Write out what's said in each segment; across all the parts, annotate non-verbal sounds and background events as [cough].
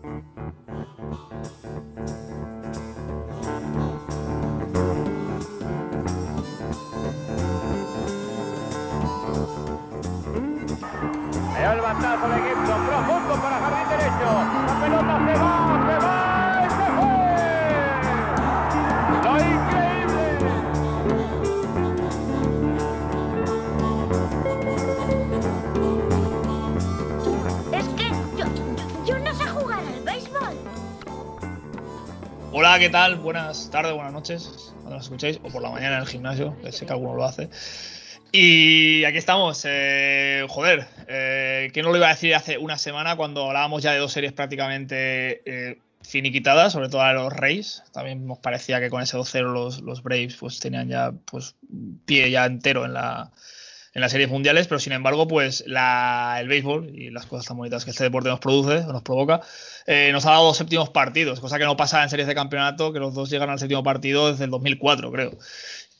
El batazo de Gibson, profundo para jardín derecho. La pelota se va, ¿qué tal? Buenas tardes, buenas noches, cuando nos escuchéis, o por la mañana en el gimnasio, que sé que alguno lo hace. Y aquí estamos, eh, joder, eh, ¿quién no lo iba a decir hace una semana cuando hablábamos ya de dos series prácticamente eh, finiquitadas, sobre todo a los Rays? También nos parecía que con ese 2-0 los, los Braves pues tenían ya pues pie ya entero en la, en las series mundiales, pero sin embargo, pues la, el béisbol y las cosas tan bonitas que este deporte nos produce, nos provoca, eh, nos ha dado dos séptimos partidos, cosa que no pasa en series de campeonato, que los dos llegan al séptimo partido desde el 2004, creo.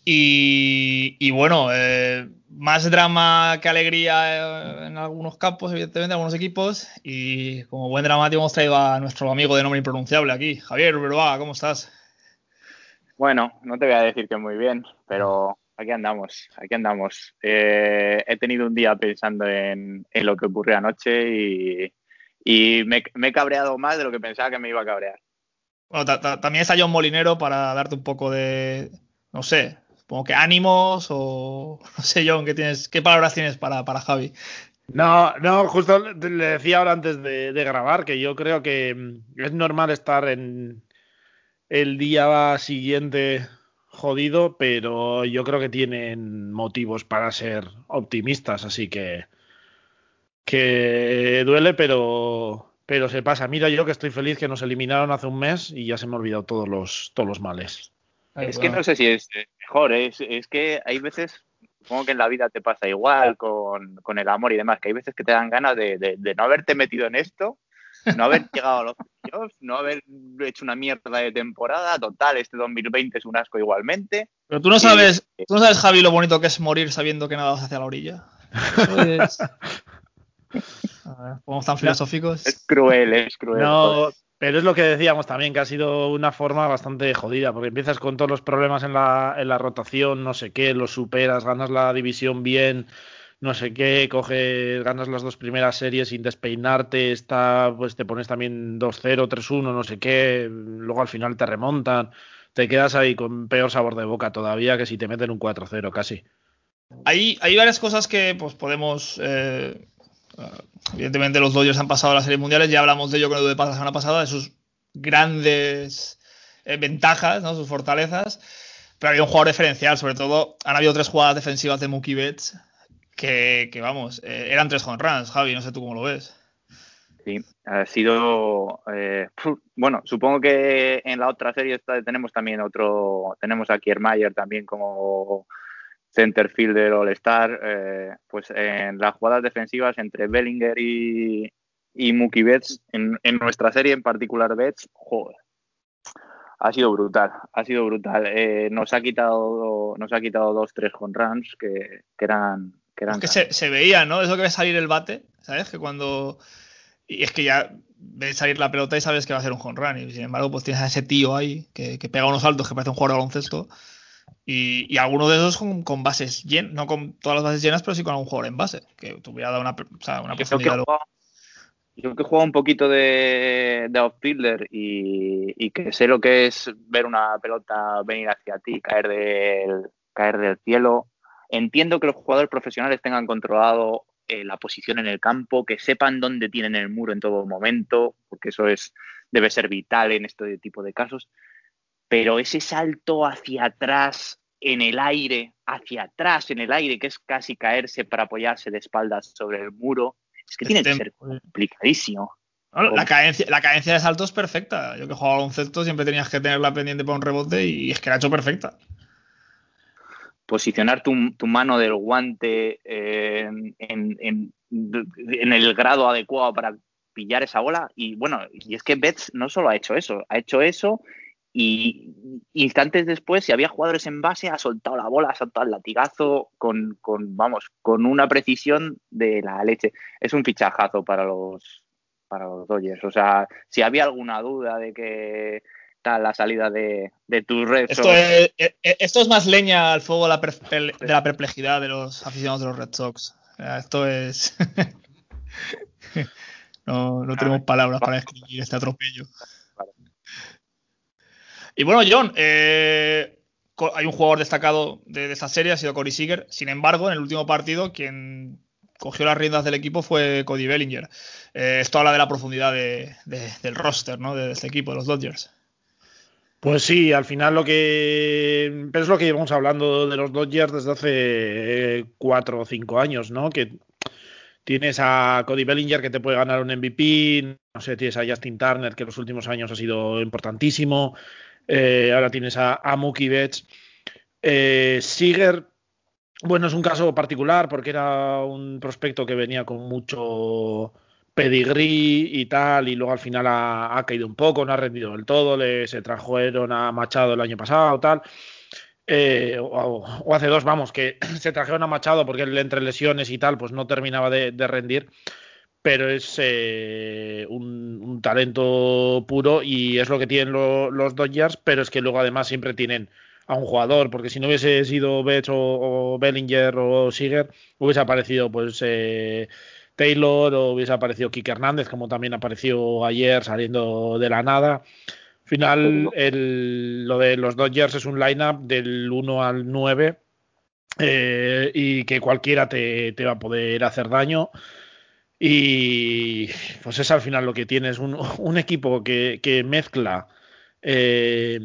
Y, bueno, eh, más drama que alegría eh, en algunos campos, evidentemente, en algunos equipos. Y como buen dramático hemos traído a nuestro amigo de nombre impronunciable aquí, Javier Uberbaga, ¿cómo estás? Bueno, no te voy a decir que muy bien, pero aquí andamos, aquí andamos. He tenido un día pensando en, en lo que ocurrió anoche y, y me, me, he cabreado más de lo que pensaba que me iba a cabrear. Bueno, ta, ta, también está John Molinero para darte un poco de, no sé, como que ánimos o [laughs] no sé, John, ¿qué, tienes, qué palabras tienes para, para Javi? No, no, justo le decía ahora antes de, de, grabar que yo creo que es normal estar en el día siguiente jodido, pero yo creo que tienen motivos para ser optimistas, así que que duele, pero pero se pasa. Mira yo que estoy feliz que nos eliminaron hace un mes y ya se me han olvidado todos los todos los males. Ay, es bueno. que no sé si es mejor, es, es que hay veces supongo que en la vida te pasa igual con, con, el amor y demás, que hay veces que te dan ganas de, de, de no haberte metido en esto, no haber [laughs] llegado a los playoffs, no haber hecho una mierda de temporada, total, este 2020 es un asco igualmente. Pero tú no sabes, y, tú no sabes, Javi, lo bonito que es morir sabiendo que nadas hacia la orilla. [laughs] Es... ¿Cómo están filosóficos? Es cruel, es cruel. No, pero es lo que decíamos también, que ha sido una forma bastante jodida, porque empiezas con todos los problemas en la, en la rotación, no sé qué, los superas, ganas la división bien, no sé qué, coges, ganas las dos primeras series sin despeinarte, está, pues te pones también 2-0, 3-1, no sé qué, luego al final te remontan, te quedas ahí con peor sabor de boca todavía que si te meten un 4-0 casi. Hay, hay varias cosas que pues podemos eh, evidentemente los Dodgers han pasado a las series mundiales, ya hablamos de ello con de la semana pasada, de sus grandes eh, ventajas, ¿no? sus fortalezas, pero había un jugador diferencial, sobre todo han habido tres jugadas defensivas de Mookie Betts que, que vamos, eh, eran tres home runs, Javi, no sé tú cómo lo ves. Sí, ha sido, eh, bueno, supongo que en la otra serie tenemos también otro, tenemos a Kiermaier también como center fielder all-star, eh, pues en las jugadas defensivas entre Bellinger y, y Mookie Betts, en, en, nuestra serie en particular Betts, joder, ha sido brutal, ha sido brutal. Eh, nos ha quitado nos ha quitado dos, tres con runs que, que eran... Que, eran es que se, se, veía, ¿no? Eso que ve salir el bate, ¿sabes? Que cuando... Y es que ya ves salir la pelota y sabes que va a ser un home run. Y sin embargo, pues tienes a ese tío ahí que, que pega unos saltos que parece un jugador de baloncesto. Y, y alguno de esos con, con, bases llenas, no con todas las bases llenas, pero sí con algún jugador en base, que tuviera dado una, o sea, una profundidad. Yo que juego un poquito de, de outfielder y, y, que sé lo que es ver una pelota venir hacia ti, caer del, caer del cielo. Entiendo que los jugadores profesionales tengan controlado eh, la posición en el campo, que sepan dónde tienen el muro en todo momento, porque eso es debe ser vital en este tipo de casos pero ese salto hacia atrás en el aire, hacia atrás en el aire, que es casi caerse para apoyarse de espaldas sobre el muro, es que tiene que ser complicadísimo. La, cadencia, la cadencia de salto es perfecta. Yo que jugaba baloncesto siempre tenías que tenerla pendiente para un rebote y es que la ha hecho perfecta. Posicionar tu, tu mano del guante en, en, en, en, el grado adecuado para pillar esa bola. Y bueno, y es que Betts no solo ha hecho eso, ha hecho eso y instantes después, si había jugadores en base, ha soltado la bola, ha soltado el latigazo con, con, vamos, con una precisión de la leche. Es un fichajazo para los, para los Dodgers. O sea, si había alguna duda de que tal la salida de, de tu red. Esto es, eh, eh, esto es más leña al fuego de la, per- de la perplejidad de los aficionados de los Red Sox. Esto es. [laughs] no, no tenemos palabras para describir este atropello. Y bueno, John, eh, hay un jugador destacado de, de esta serie, ha sido Corey Seager. Sin embargo, en el último partido, quien cogió las riendas del equipo fue Cody Bellinger. Eh, esto habla de la profundidad de- de- del roster, ¿no? De este equipo, de los Dodgers. Pues sí, al final lo que es lo que llevamos hablando de los Dodgers desde hace eh, cuatro o cinco años, ¿no? Que tienes a Cody Bellinger que te puede ganar un MVP, no sé, tienes a Justin Turner que en los últimos años ha sido importantísimo, eh, ahora tienes a, a Mookie Betts, eh, bueno, es un caso particular porque era un prospecto que venía con mucho pedigrí y tal, y luego al final ha, caído un poco, no ha rendido del todo, le, se trajeron a Machado el año pasado, tal. Eh, o, hace dos, vamos, que [clears throat] se trajeron a Machado porque él entre lesiones y tal, pues no terminaba de rendir, pero es eh, un, un talento puro y es lo que tienen lo- los Dodgers, pero es que luego además siempre tienen a un jugador, porque si no hubiese sido Betts o, o Bellinger o Seager, hubiese aparecido pues eh, Taylor o hubiese aparecido Kike Hernández, como también apareció ayer saliendo de la nada. Al final, el- lo de los Dodgers es un lineup del 1 al 9 eh, y que cualquiera te, te va a poder hacer daño. Y pues es al final lo que tienes, un, un equipo que, que mezcla eh,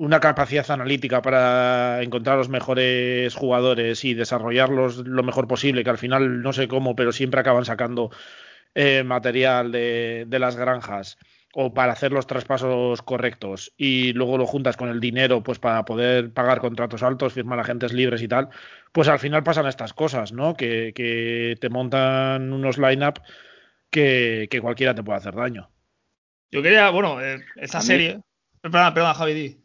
una capacidad analítica para encontrar los mejores jugadores y desarrollarlos lo mejor posible, que al final no sé cómo, pero siempre acaban sacando eh, material de, de las granjas o para hacer los traspasos correctos y luego lo juntas con el dinero pues para poder pagar contratos altos, firmar agentes libres y tal, pues al final pasan estas cosas, ¿no? Que, que te montan unos line-up que, que cualquiera te puede hacer daño. Yo quería, bueno, eh, esta A mí- serie. Perdona, perdona, Javi, di.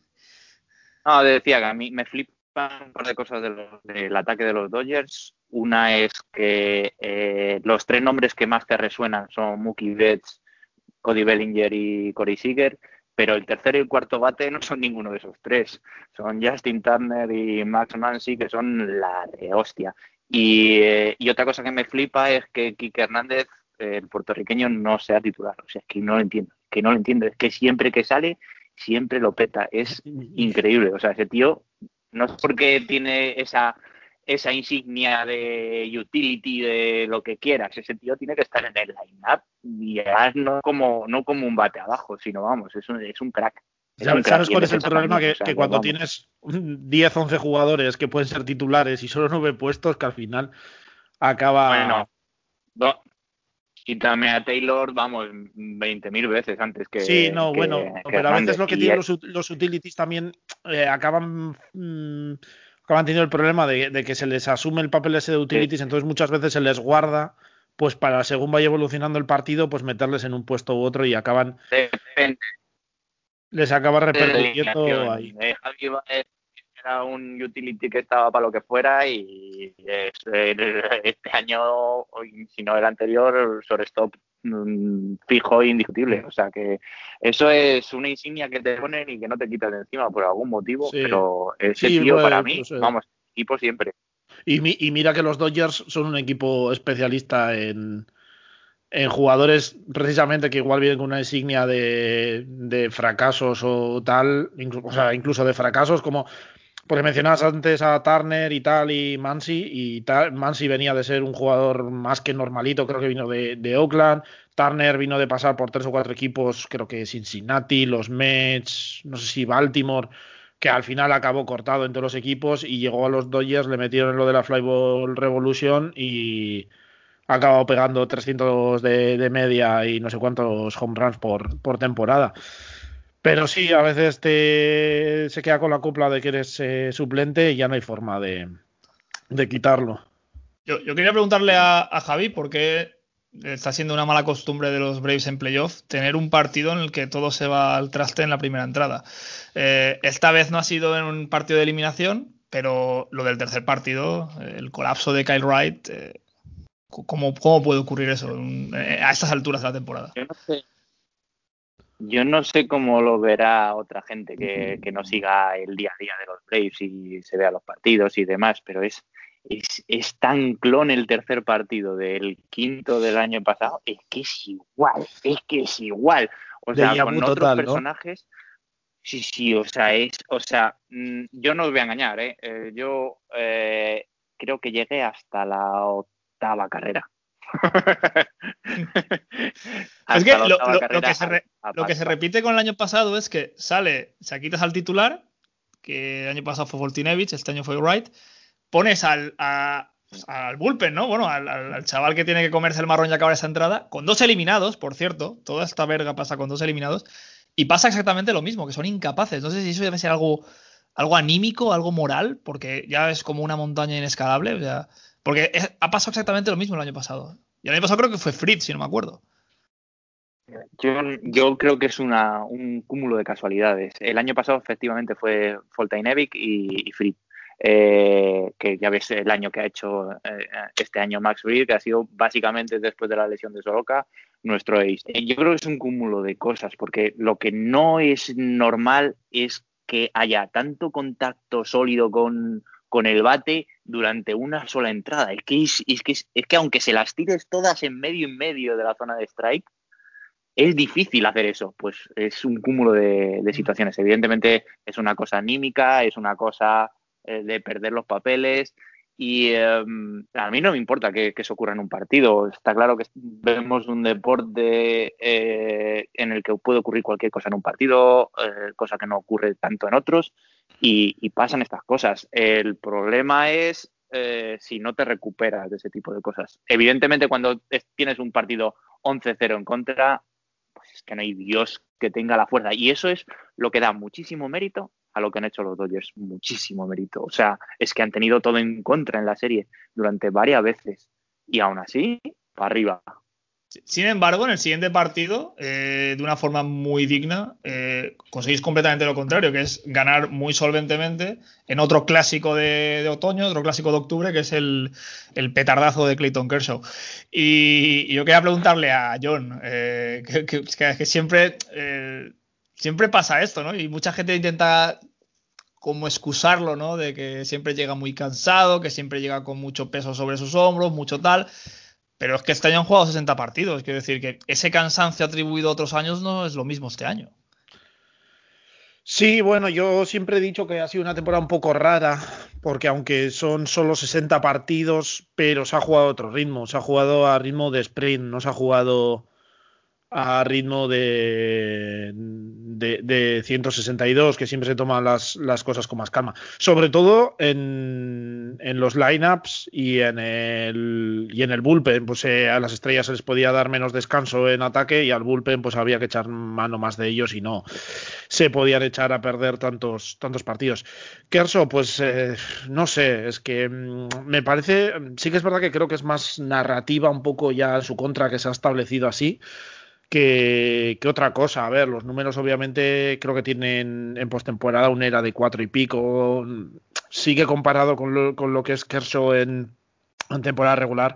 No, decía que a mí me flipan un par de cosas de los- del ataque de los Dodgers. Una es que eh, los tres nombres que más te resuenan son Mookie Betts, Cody Bellinger y Corey Seager, pero el tercero y el cuarto bate no son ninguno de esos tres. Son Justin Turner y Max Mansi, que son la de hostia. Y, eh, y otra cosa que me flipa es que Kike Hernández, eh, el puertorriqueño, no sea titular. O sea, es que no lo entiendo. Que no lo entiendo. Es que siempre que sale, siempre lo peta. Es [laughs] increíble. O sea, ese tío no es porque tiene esa, esa insignia de utility, de lo que quieras. Ese tío tiene que estar en el line-up y además no como, no como un bate abajo, sino vamos, es un, es un crack. Es un ¿Sabes, crack. cuál es el problema? Que, o sea, que cuando vamos. tienes 10, 11 jugadores que pueden ser titulares y solo 9 puestos, que al final acaba... Bueno, no. quítame a Taylor, vamos, 20.000 veces antes que. sí, no, que- bueno, que pero a veces lo que tienen los, ut- los utilities también eh, acaban... mm, acaban teniendo el problema de, de que se les asume el papel ese de utilities, entonces muchas veces se les guarda pues para según vaya evolucionando el partido, pues meterles en un puesto u otro y acaban, Depende les acaba repercutiendo ahí. Eh, Javi Baez era un utility que estaba para lo que fuera y es, este año, si no el anterior, shortstop mm, fijo e indiscutible. O sea que eso es una insignia que te ponen y que no te quitas de encima por algún motivo, Sí. pero ese Sí, tío para mí, pues, vamos, equipo siempre. Y, mi- y mira que los Dodgers son un equipo especialista en, en jugadores precisamente que igual vienen con una insignia de, de fracasos o tal, inclu- o sea, incluso de fracasos como porque mencionabas antes a Turner y tal y Mansi y Mansi venía de ser un jugador más que normalito, creo que vino de, de Oakland, Turner vino de pasar por tres o cuatro equipos, creo que Cincinnati, los Mets, no sé si Baltimore, que al final acabó cortado entre los equipos y llegó a los Dodgers, le metieron en lo de la Flyball Revolution y ha acabado pegando 300 de, de media y no sé cuántos home runs por, por temporada. Pero sí, a veces te, se queda con la copla de que eres eh, suplente y ya no hay forma de, de quitarlo. Yo, yo quería preguntarle a, a Javi por qué está siendo una mala costumbre de los Braves en playoff tener un partido en el que todo se va al traste en la primera entrada. Eh, esta vez no ha sido en un partido de eliminación, pero lo del tercer partido, el colapso de Kyle Wright, eh, ¿Cómo, cómo puede ocurrir eso eh, a estas alturas de la temporada? Yo no sé, yo no sé cómo lo verá otra gente que, que, no siga el día a día de los Braves y se vea los partidos y demás, pero es, es, es, tan clon el tercer partido del quinto del año pasado, es que es igual, es que es igual. O sea, con otros total, personajes. ¿no? Sí, sí, o sea, es, o sea, mm, yo no os voy a engañar, ¿eh? eh yo eh, creo que llegué hasta la octava carrera. [laughs] es que lo, lo, lo, que se re, lo, que se repite con el año pasado es que sale, se quitas al titular, que el año pasado fue Voltinevich, este año fue Wright, pones al, a, al bullpen, ¿no? Bueno, al, al, chaval que tiene que comerse el marrón y acabar esa entrada, con dos eliminados, por cierto, toda esta verga pasa con dos eliminados, y pasa exactamente lo mismo, que son incapaces. No sé si eso debe ser algo, algo anímico, algo moral, porque ya es como una montaña inescalable. O sea, porque ha pasado exactamente lo mismo el año pasado. Y el año pasado creo que fue Fritz, si no me acuerdo. Yo, creo que es un cúmulo de casualidades. El año pasado efectivamente fue Foltainevic y, y Fritz. Eh, que ya ves el año que ha hecho eh, este año Max Fried, que ha sido básicamente después de la lesión de Soroka, nuestro ace. Yo creo que es un cúmulo de cosas, porque lo que no es normal es que haya tanto contacto sólido con, con el bate durante una sola entrada. Es que, es, es, que, es que aunque se las tires todas en medio y medio de la zona de strike, es difícil hacer eso. Pues es un cúmulo de, de situaciones. Evidentemente es una cosa anímica, es una cosa eh, de perder los papeles. Y eh, a mí no me importa que, que, eso ocurra en un partido. Está claro que vemos un deporte eh, en el que puede ocurrir cualquier cosa en un partido, eh, cosa que no ocurre tanto en otros, y, y pasan estas cosas. El problema es eh, si no te recuperas de ese tipo de cosas. Evidentemente, cuando tienes un partido 11-0 en contra, pues es que no hay Dios que tenga la fuerza. Y eso es lo que da muchísimo mérito a lo que han hecho los Dodgers. Muchísimo mérito. O sea, es que han tenido todo en contra en la serie durante varias veces. Y aún así, para arriba. Sin embargo, en el siguiente partido, eh, de una forma muy digna, eh, conseguís completamente lo contrario, que es ganar muy solventemente en otro clásico de, otoño, otro clásico de octubre, que es el, petardazo de Clayton Kershaw. Y, yo quería preguntarle a John, eh, que, siempre siempre pasa esto, ¿no? Y mucha gente intenta como excusarlo, ¿no? De que siempre llega muy cansado, que siempre llega con mucho peso sobre sus hombros, mucho tal. Pero es que este año han jugado 60 partidos. Quiero decir que ese cansancio atribuido a otros años no es lo mismo este año. Sí, bueno, yo siempre he dicho que ha sido una temporada un poco rara, porque aunque son solo 60 partidos, pero se ha jugado a otro ritmo, se ha jugado a ritmo de sprint, no se ha jugado a ritmo de, de, de, 162, que siempre se toman las, las, cosas con más calma. Sobre todo en, en los lineups y en el y en el bullpen, pues eh, a las estrellas se les podía dar menos descanso en ataque y al bullpen pues había que echar mano más de ellos y no se podían echar a perder tantos, tantos partidos. Kerso, pues eh, no sé, es que mm, me parece, sí que es verdad que creo que es más narrativa un poco ya en su contra que se ha establecido así que, otra cosa. A ver, los números obviamente creo que tienen en postemporada una era de cuatro y pico. Sigue comparado con lo, con lo que es Kershaw en, temporada regular.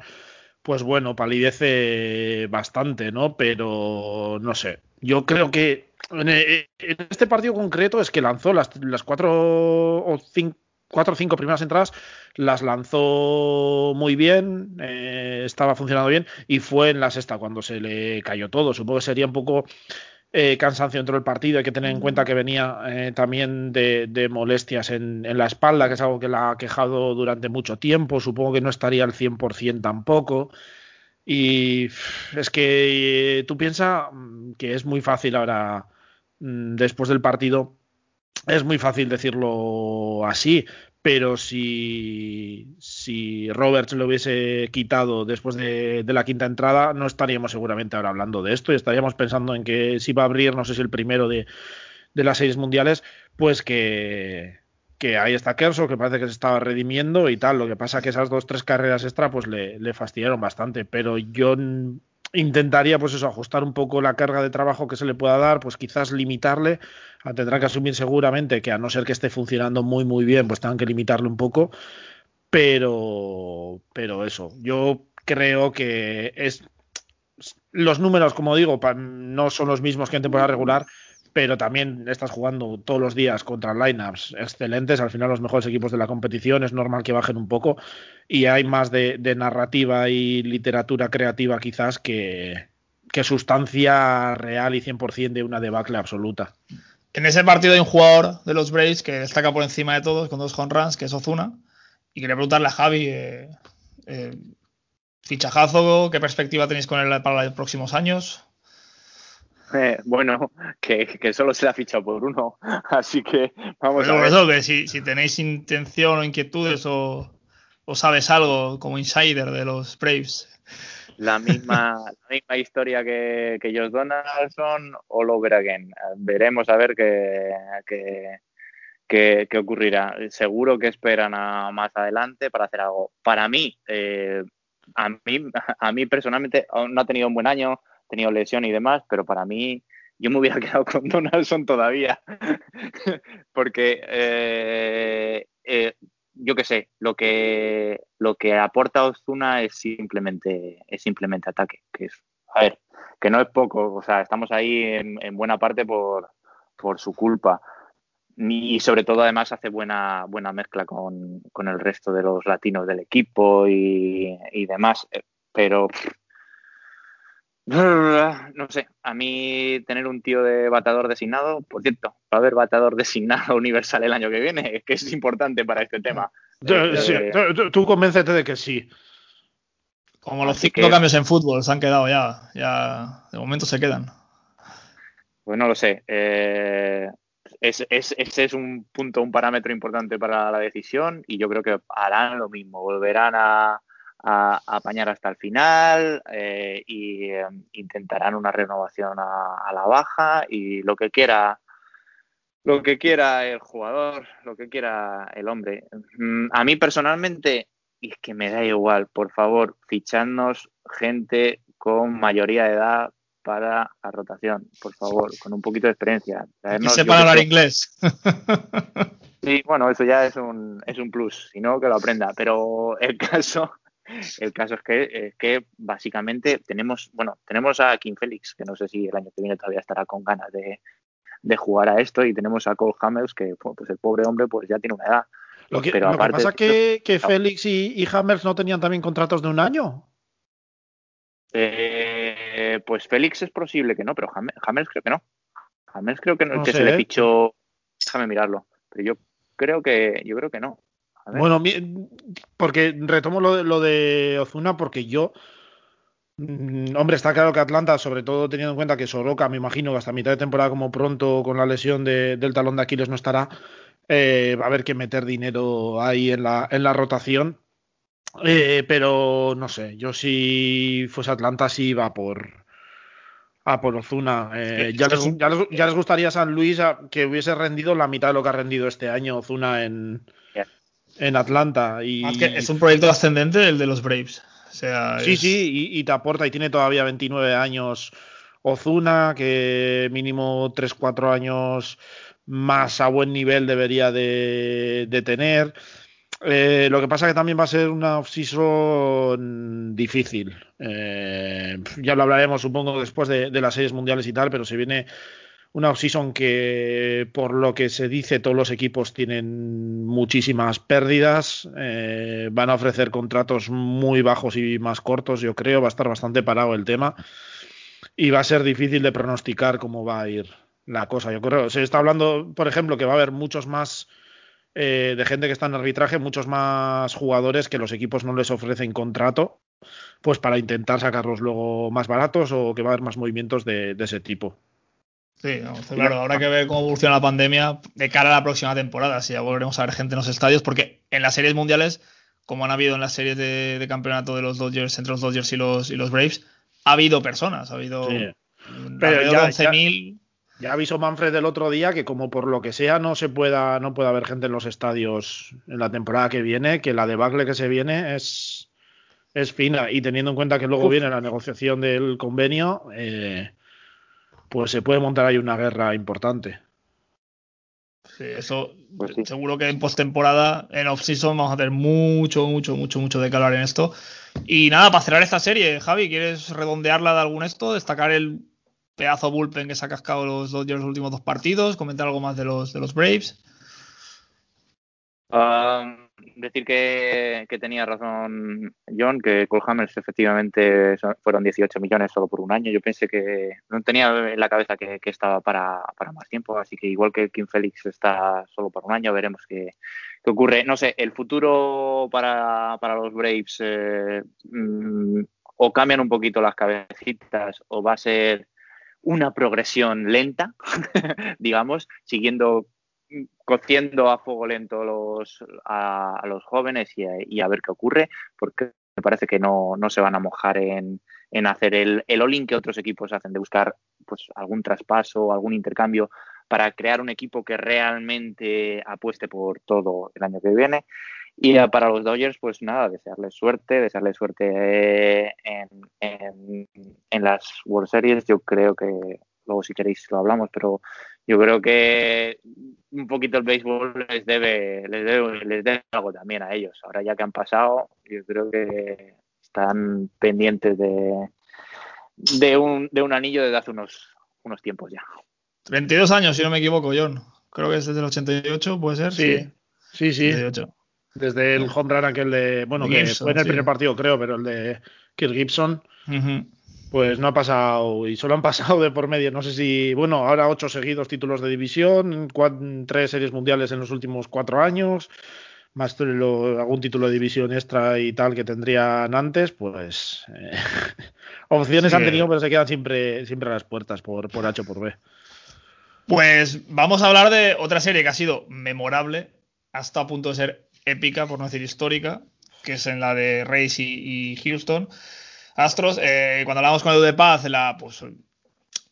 Pues bueno, palidece bastante, ¿no? Pero no sé. Yo creo que en, en este partido concreto es que lanzó las, las cuatro o cinco cuatro o cinco primeras entradas las lanzó muy bien, eh, estaba funcionando bien y fue en la sexta cuando se le cayó todo. Supongo que sería un poco eh, cansancio dentro del partido. Hay que tener en cuenta que venía eh, también de, de molestias en, en, la espalda, que es algo que la ha quejado durante mucho tiempo. Supongo que no estaría al 100% tampoco. Y es que tú piensas que es muy fácil ahora, mm, después del partido, es muy fácil decirlo así, pero si, si Roberts lo hubiese quitado después de, de, la quinta entrada, no estaríamos seguramente ahora hablando de esto y estaríamos pensando en que si va a abrir, no sé si el primero de, de las series mundiales, pues que, que ahí está Kerso, que parece que se estaba redimiendo y tal. Lo que pasa que esas dos, tres carreras extra, pues le, le fastidiaron bastante, pero yo intentaría pues eso ajustar un poco la carga de trabajo que se le pueda dar pues quizás limitarle ah, tendrá que asumir seguramente que a no ser que esté funcionando muy muy bien pues tengan que limitarle un poco pero pero eso yo creo que es los números, como digo, no son los mismos que en temporada regular, pero también estás jugando todos los días contra lineups excelentes. Al final, los mejores equipos de la competición es normal que bajen un poco y hay más de, narrativa y literatura creativa, quizás, que, sustancia real y 100% de una debacle absoluta. En ese partido hay un jugador de los Braves que destaca por encima de todos con dos home runs, que es Ozuna. Y quería preguntarle a Javi, eh, eh, fichajazo, ¿qué perspectiva tenéis con él para los próximos años? Eh, bueno, que, solo se ha fichado por uno, [laughs] así que vamos a ver. Eso, que si, tenéis intención o inquietudes o, sabes algo como insider de los Braves. La misma, [laughs] misma historia que, que Josh Donaldson o over again. Veremos a ver qué, qué, ocurrirá. Seguro que esperan a más adelante para hacer algo. Para mí, eh, a mí, [laughs] a mí personalmente no ha tenido un buen año, tenido lesión y demás, pero para mí yo me hubiera [laughs] quedado con Donaldson todavía. [laughs] Porque eh, eh, yo qué sé, lo que lo que aporta Ozuna es simplemente es simplemente ataque, que es a ver, que no es poco, o sea, estamos ahí en, en buena parte por, por su culpa y sobre todo además hace buena, buena mezcla con, el resto de los latinos del equipo y, demás. Eh, pero no sé, a mí tener un tío de batador designado, por cierto, va a haber batador [laughs] designado universal el año que viene, que es importante para este tema. Eh, tú, convéncete de que sí. Como los cinco cambios en fútbol se han quedado ya, ya de momento se quedan. Pues no lo sé. Eh, ese es un punto, un parámetro importante para la decisión y yo creo que harán lo mismo, volverán a, apañar hasta el final e y em, intentarán una renovación a, la baja y lo que quiera lo que quiera el jugador, lo que quiera el hombre. Mm, a mí personalmente, y es que me da igual, por favor, fichadnos gente con mayoría de edad para la rotación, por favor, con un poquito de experiencia. Que sepan hablar inglés. Sí, bueno, eso ya es un, es un plus, si no, que lo aprenda. Pero el caso, [laughs] el caso es que, que básicamente tenemos, bueno, tenemos a King Félix, que no sé si el año que viene todavía estará con ganas de, jugar a esto, y tenemos a Cole Hammers, que pues el pobre hombre pues ya tiene una edad. Lo que, Pero pasa que, que Félix y, y Hammers no tenían también contratos de un año. Eh, pues Félix es posible que no, pero James creo que no. James creo que no, que se le fichó. Déjame mirarlo. Pero yo creo que, yo creo que no. Bueno, porque retomo lo de, lo de Ozuna, porque yo. Mm, hombre, está claro que Atlanta, sobre todo teniendo en cuenta que Soroka, me imagino que hasta mitad de temporada, como pronto con la lesión del talón de Aquiles no estará, eh, va a haber que meter dinero ahí en la, en la rotación. Eh, pero no sé, yo si fuese Atlanta sí iba por a por Ozuna. Eh, ya, les, ya, les, gustaría San Luis que hubiese rendido la mitad de lo que ha rendido este año Ozuna en, en Atlanta. Y, es un proyecto ascendente el de los Braves. sí, sí, y, te aporta y tiene todavía 29 años Ozuna, que mínimo 3-4 años más a buen nivel debería de, de tener. Eh, lo que pasa que también va a ser una off-season difícil. Eh, ya lo hablaremos, supongo, después de, las series mundiales y tal, pero se viene una off-season que, por lo que se dice, todos los equipos tienen muchísimas pérdidas. Eh, van a ofrecer contratos muy bajos y más cortos, yo creo. Va a estar bastante parado el tema. Y va a ser difícil de pronosticar cómo va a ir la cosa. Yo creo, se está hablando, por ejemplo, que va a haber muchos más eh, de gente que está en arbitraje, muchos más jugadores que los equipos no les ofrecen contrato, pues para intentar sacarlos luego más baratos o que va a haber más movimientos de, ese tipo. Sí, claro, habrá que ver cómo evoluciona la pandemia de cara a la próxima temporada, si ya volveremos a ver gente en los estadios, porque en las series mundiales, como han habido en las series de, campeonato de los Dodgers, entre los Dodgers y los, y los Braves, ha habido personas, ha habido Pero ya, 11.000. Ya avisó Manfred el otro día que como por lo que sea no se pueda, no pueda haber gente en los estadios en la temporada que viene, que la debacle que se viene es, es fina. Y teniendo en cuenta que luego viene la negociación del convenio, eh, pues se puede montar ahí una guerra importante. Sí, eso pues seguro que en postemporada, en off-season, vamos a tener mucho, mucho, mucho, mucho de calor en esto. Y nada, para cerrar esta serie, Javi, ¿quieres redondearla de algún esto? Destacar el pedazo bullpen que se ha cascado los Dodgers los últimos dos partidos, comentar algo más de los, de los Braves. Um, decir que, tenía razón John, que Cole Hammers efectivamente fueron 18 millones solo por un año. Yo pensé que no tenía en la cabeza que, estaba para, más tiempo, así que igual que Kim Félix está solo por un año, veremos qué, ocurre. No sé, el futuro para, los Braves eh, mm, o cambian un poquito las cabecitas o va a ser una progresión lenta, [laughs] digamos, siguiendo cociendo a fuego lento los, a, los jóvenes y a, ver qué ocurre, porque me parece que no, se van a mojar en, hacer el, el all-in que otros equipos hacen, de buscar pues algún traspaso, algún intercambio para crear un equipo que realmente apueste por todo el año que viene. Y para los Dodgers, pues nada, desearles suerte, desearles suerte en, en, en, las World Series. Yo creo que luego si queréis lo hablamos, pero yo creo que un poquito el béisbol les debe, les debe, les debe algo también a ellos. Ahora ya que han pasado, yo creo que están pendientes de, de, un, de un anillo desde hace unos, unos tiempos ya. 22 años, si no me equivoco, John. Creo que es desde el 88, ¿puede ser? Sí, sí, sí. Desde el home run aquel de, bueno, que fue en el primer partido, creo, pero el de Kirk Gibson. Pues no ha pasado, y solo han pasado de por medio, no sé si, bueno, ahora ocho seguidos títulos de división, tres series mundiales en los últimos cuatro años, más algún título de división extra y tal que tendrían antes, pues eh, [laughs] opciones han tenido, pero se quedan siempre, siempre a las puertas por, por H o por B. Pues vamos a hablar de otra serie que ha sido memorable, hasta a punto de ser épica, por no decir histórica, que es en la de Reyes y Houston. Astros, eh, cuando hablamos con Edu de Paz, pues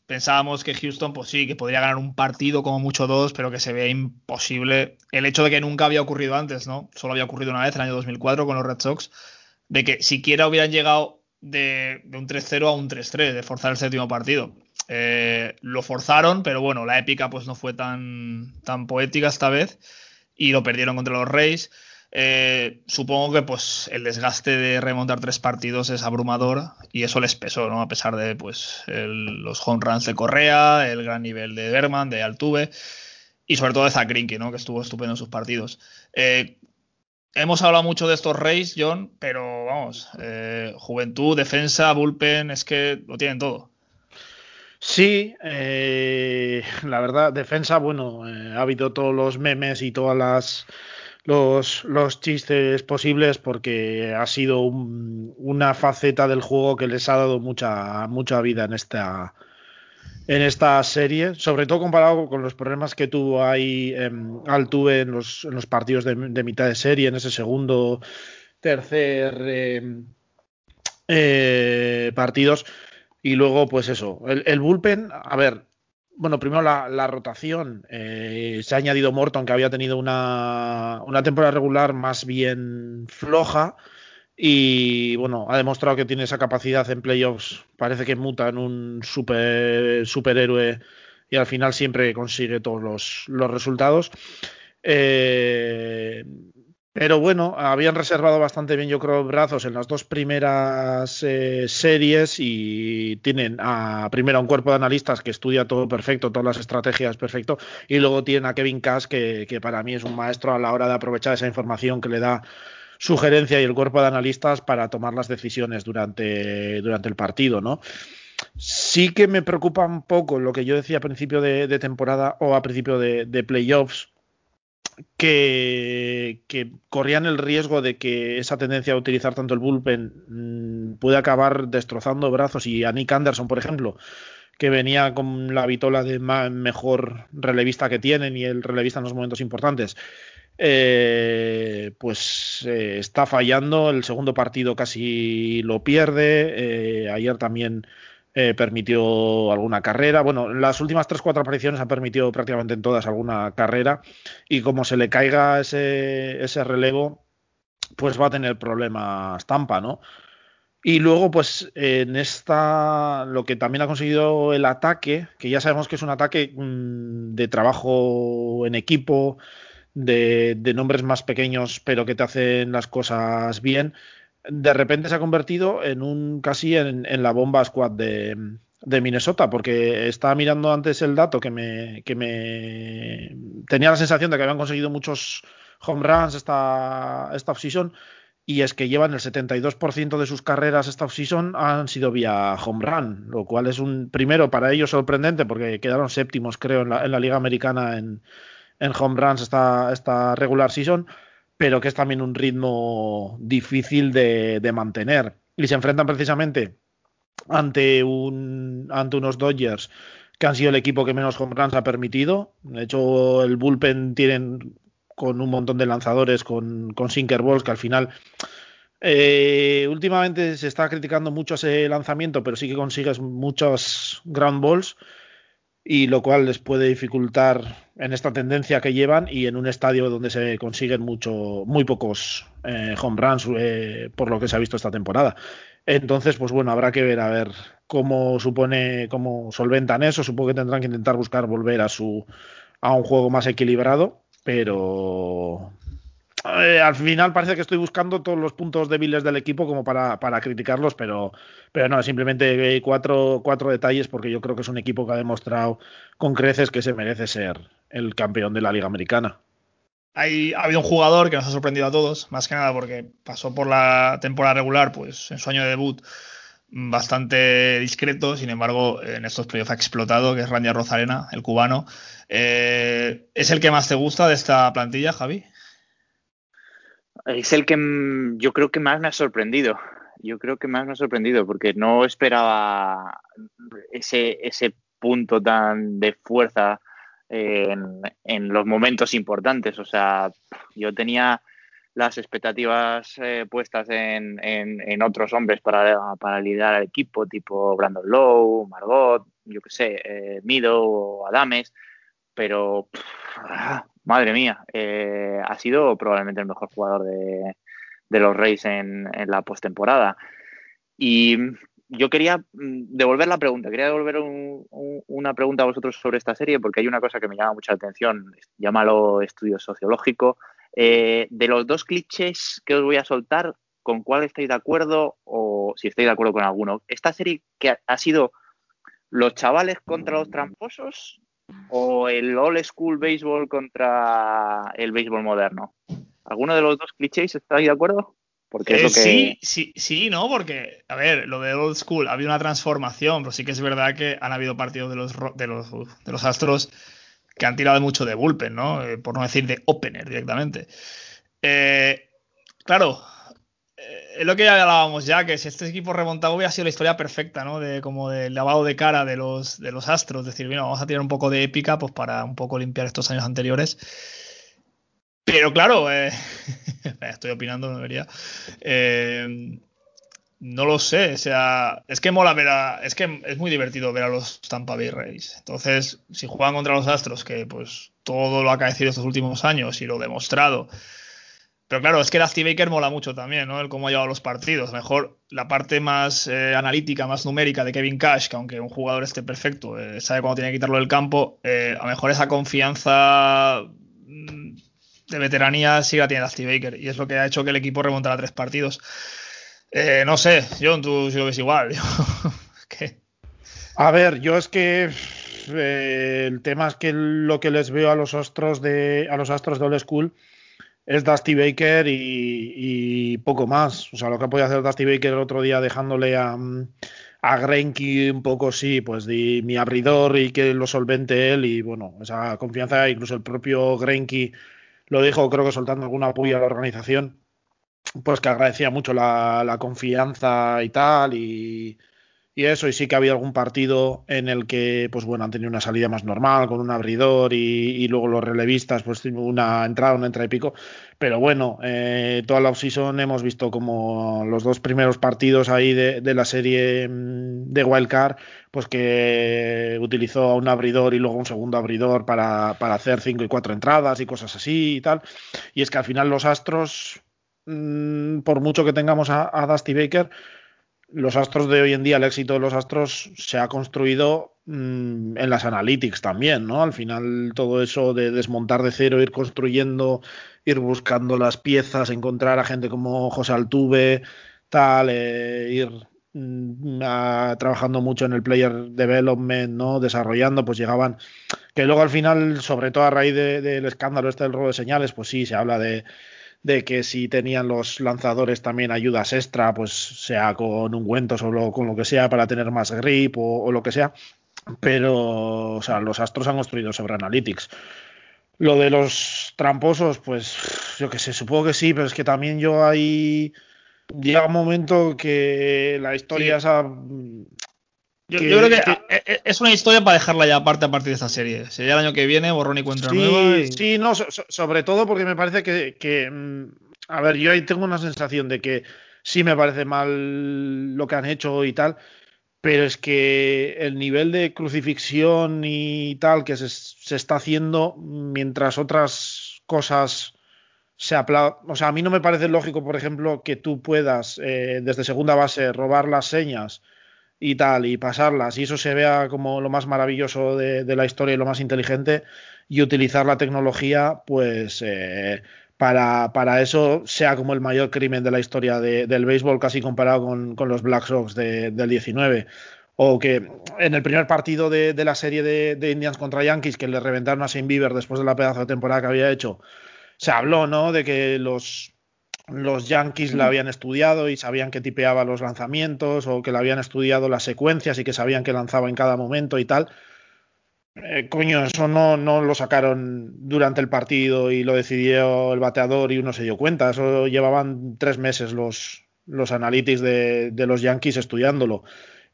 pensábamos que Houston, pues sí, que podría ganar un partido, como mucho dos, pero que se ve imposible. El hecho de que nunca había ocurrido antes, ¿no? Solo había ocurrido una vez, en el año 2004, con los Red Sox, de que siquiera hubieran llegado de, un 3-0 a un 3-3, de forzar el séptimo partido. Eh, lo forzaron, pero bueno, la épica pues no fue tan, tan poética esta vez y lo perdieron contra los Reyes. Eh, supongo que pues el desgaste de remontar tres partidos es abrumador y eso les pesó, ¿no? A pesar de pues los home runs de Correa, el gran nivel de Berman, de Altuve y sobre todo de Zach ¿no? Que estuvo estupendo en sus partidos. Eh, hemos hablado mucho de estos Reyes, John, pero vamos, eh, juventud, defensa, bullpen, es que lo tienen todo. Sí, la verdad, defensa, bueno, ha habido todos los memes y todas las los, los chistes posibles porque ha sido una faceta del juego que les ha dado mucha, mucha vida en esta, en esta serie, sobre todo comparado con los problemas que tuvo ahí em, Altuve en los, en los partidos de, mitad de serie, en ese segundo, tercer em, eh, partidos. Y luego, pues eso, el, bullpen, a ver, bueno, primero la, rotación. Eh, se ha añadido Morton, que había tenido una, temporada regular más bien floja. Y bueno, ha demostrado que tiene esa capacidad en playoffs. Parece que muta en un super, superhéroe y al final siempre consigue todos los, los resultados. Eh, pero bueno, habían reservado bastante bien, yo creo, brazos en las dos primeras eh, series y tienen a primero un cuerpo de analistas que estudia todo perfecto, todas las estrategias perfecto, y luego tienen a Kevin Cash, que, para mí es un maestro a la hora de aprovechar esa información que le da sugerencia y el cuerpo de analistas para tomar las decisiones durante, durante el partido, ¿no? Sí que me preocupa un poco lo que yo decía a principio de, temporada o a principio de, de playoffs, que, corrían el riesgo de que esa tendencia a utilizar tanto el bullpen mm, puede acabar destrozando brazos y a Nick Anderson, por ejemplo, que venía con la vitola de mejor relevista que tienen y el relevista en los momentos importantes, eh, pues eh, está fallando. El segundo partido casi lo pierde. Eh, ayer también eh, permitió alguna carrera. Bueno, las últimas tres cuatro apariciones ha permitido prácticamente en todas alguna carrera y como se le caiga ese, ese relevo, pues va a tener problemas Tampa, ¿no? Y luego, pues en esta, lo que también ha conseguido el ataque, que ya sabemos que es un ataque mm, de trabajo en equipo, de, nombres más pequeños, pero que te hacen las cosas bien, de repente se ha convertido en un casi en, la bomba squad de, Minnesota, porque estaba mirando antes el dato que me, tenía la sensación de que habían conseguido muchos home runs esta, esta offseason y es que llevan el 72% de sus carreras esta offseason han sido vía home run, lo cual es un primero para ellos sorprendente porque quedaron séptimos creo en la, en la liga americana en, en home runs esta, esta regular season, pero que es también un ritmo difícil de, mantener. Y se enfrentan precisamente ante, un, ante unos Dodgers que han sido el equipo que menos home runs ha permitido. De hecho, el bullpen tienen con un montón de lanzadores, con, con sinker balls, que al final eh, últimamente se está criticando mucho ese lanzamiento, pero sí que consigues muchos ground balls y lo cual les puede dificultar en esta tendencia que llevan y en un estadio donde se consiguen mucho, muy pocos eh, home runs eh, por lo que se ha visto esta temporada. Entonces, pues bueno, habrá que ver a ver cómo supone, cómo solventan eso. Supongo que tendrán que intentar buscar volver a su a un juego más equilibrado pero eh, al final parece que estoy buscando todos los puntos débiles del equipo como para, criticarlos, pero, pero no, simplemente cuatro, cuatro detalles porque yo creo que es un equipo que ha demostrado con creces que se merece ser el campeón de la Liga Americana. Hay, ha habido un jugador que nos ha sorprendido a todos, más que nada porque pasó por la temporada regular, pues en su año de debut bastante discreto, sin embargo, en estos playoffs ha explotado, que es Randy Rozarena, el cubano. Eh, ¿Es el que más te gusta de esta plantilla, Javi? Es el que yo creo que más me ha sorprendido. Yo creo que más me ha sorprendido porque no esperaba ese, ese punto tan de fuerza en, en los momentos importantes. O sea, yo tenía las expectativas eh, puestas en, en, otros hombres para, para, liderar al equipo, tipo Brandon Lowe, Margot, yo qué sé, eh, Mido o Adames, pero madre mía, eh, ha sido probablemente el mejor jugador de, los Reyes en, la postemporada. Y yo quería mm, devolver la pregunta, quería devolver una pregunta a vosotros sobre esta serie porque hay una cosa que me llama mucha atención, llámalo estudio sociológico, eh, de los dos clichés que os voy a soltar, ¿con cuál estáis de acuerdo o si estáis de acuerdo con alguno? ¿Esta serie que ha, sido los chavales contra los tramposos o el old school baseball contra el béisbol moderno? ¿Alguno de los dos clichés estáis de acuerdo? Porque eh, Sí, sí, sí, no, porque, a ver, lo de old school, ha habido una transformación, pero sí que es verdad que han habido partidos de los, de los, de los astros que han tirado mucho de bullpen, ¿no? Eh, por no decir de opener directamente. Eh, claro, eh, es lo que ya hablábamos ya, que si este equipo remontaba hubiera sido la historia perfecta, ¿no? De como del lavado de cara de los, de los astros, decir, bueno, vamos a tirar un poco de épica, pues para un poco limpiar estos años anteriores. Pero claro, [laughs] estoy opinando, no debería. No lo sé, o sea, es que mola ver a, es que es muy divertido ver a los Tampa Bay Rays. Entonces, si juegan contra los Astros, que pues todo lo ha acaecido estos últimos años y lo demostrado. Pero claro, es que Dusty Baker mola mucho también, ¿no? El cómo ha llevado los partidos. Mejor la parte más eh, analítica, más numérica de Kevin Cash, que aunque un jugador esté perfecto, eh, sabe cuándo tiene que quitarlo del campo, eh, a lo mejor esa confianza mm, de veteranía sí la tiene Dusty Baker. Y es lo que ha hecho que el equipo remontara tres partidos. No sé, John, tú si lo ves igual. [laughs] A ver, yo es que el tema es que lo que les veo a los astros de a los astros de Old School es Dusty Baker y, poco más. O sea, lo que ha podido hacer Dusty Baker el otro día dejándole a, a Grenky un poco, sí, pues de mi abridor y que lo solvente él y bueno, esa confianza, incluso el propio Grenky lo dijo, creo que soltando alguna apoyo a la organización pues que agradecía mucho la, confianza y tal, y, eso, y sí que había algún partido en el que, pues bueno, han tenido una salida más normal, con un abridor y, luego los relevistas, pues una entrada, una entrada y pico, pero bueno, eh, toda la offseason hemos visto como los dos primeros partidos ahí de, la serie mm, de Wildcard, pues que utilizó a un abridor y luego un segundo abridor para, para hacer cinco y cuatro entradas y cosas así y tal, y es que al final los Astros Mm, por mucho que tengamos a, Dusty Baker, los astros de hoy en día, el éxito de los astros se ha construido mm, en las analytics también, ¿no? Al final todo eso de desmontar de cero, ir construyendo, ir buscando las piezas, encontrar a gente como José Altuve, tal, eh, ir mm, trabajando mucho en el player development, ¿no? Desarrollando, pues llegaban, que luego al final, sobre todo a raíz del escándalo este del robo de señales, pues sí, se habla de, de que si tenían los lanzadores también ayudas extra, pues sea con ungüentos o con lo que sea para tener más grip o, o, lo que sea. Pero, o sea, los Astros han construido sobre Analytics. Lo de los tramposos, pues yo que sé, supongo que sí, pero es que también yo ahí llega un momento que la historia Sí. esa Yo, que- yo creo que que- eh, eh, es una historia para dejarla ya aparte a partir de esta serie. Sería el año que viene, borrón y cuenta nueva. Sí, y- sí, no, so- so- sobre todo porque me parece que, que, mm, a ver, yo ahí tengo una sensación de que sí me parece mal lo que han hecho y tal, pero es que el nivel de crucifixión y tal que se, se está haciendo mientras otras cosas se aplauden. O sea, a mí no me parece lógico, por ejemplo, que tú puedas eh, desde segunda base robar las señas y tal, y pasarlas, y eso se vea como lo más maravilloso de, la historia y lo más inteligente, y utilizar la tecnología, pues eh, para, para eso sea como el mayor crimen de la historia de- del béisbol, casi comparado con, con los Black Sox de- del 19. O que en el primer partido de, la serie de, de Indians contra Yankees, que le reventaron a Shane Bieber después de la pedazo de temporada que había hecho, se habló, ¿no? De que los, los Yankees la habían estudiado y sabían que tipeaba los lanzamientos o que le habían estudiado las secuencias y que sabían que lanzaba en cada momento y tal. Eh, coño, eso no, no lo sacaron durante el partido y lo decidió el bateador y uno se dio cuenta. Eso llevaban tres meses los, los analytics de, de los Yankees estudiándolo.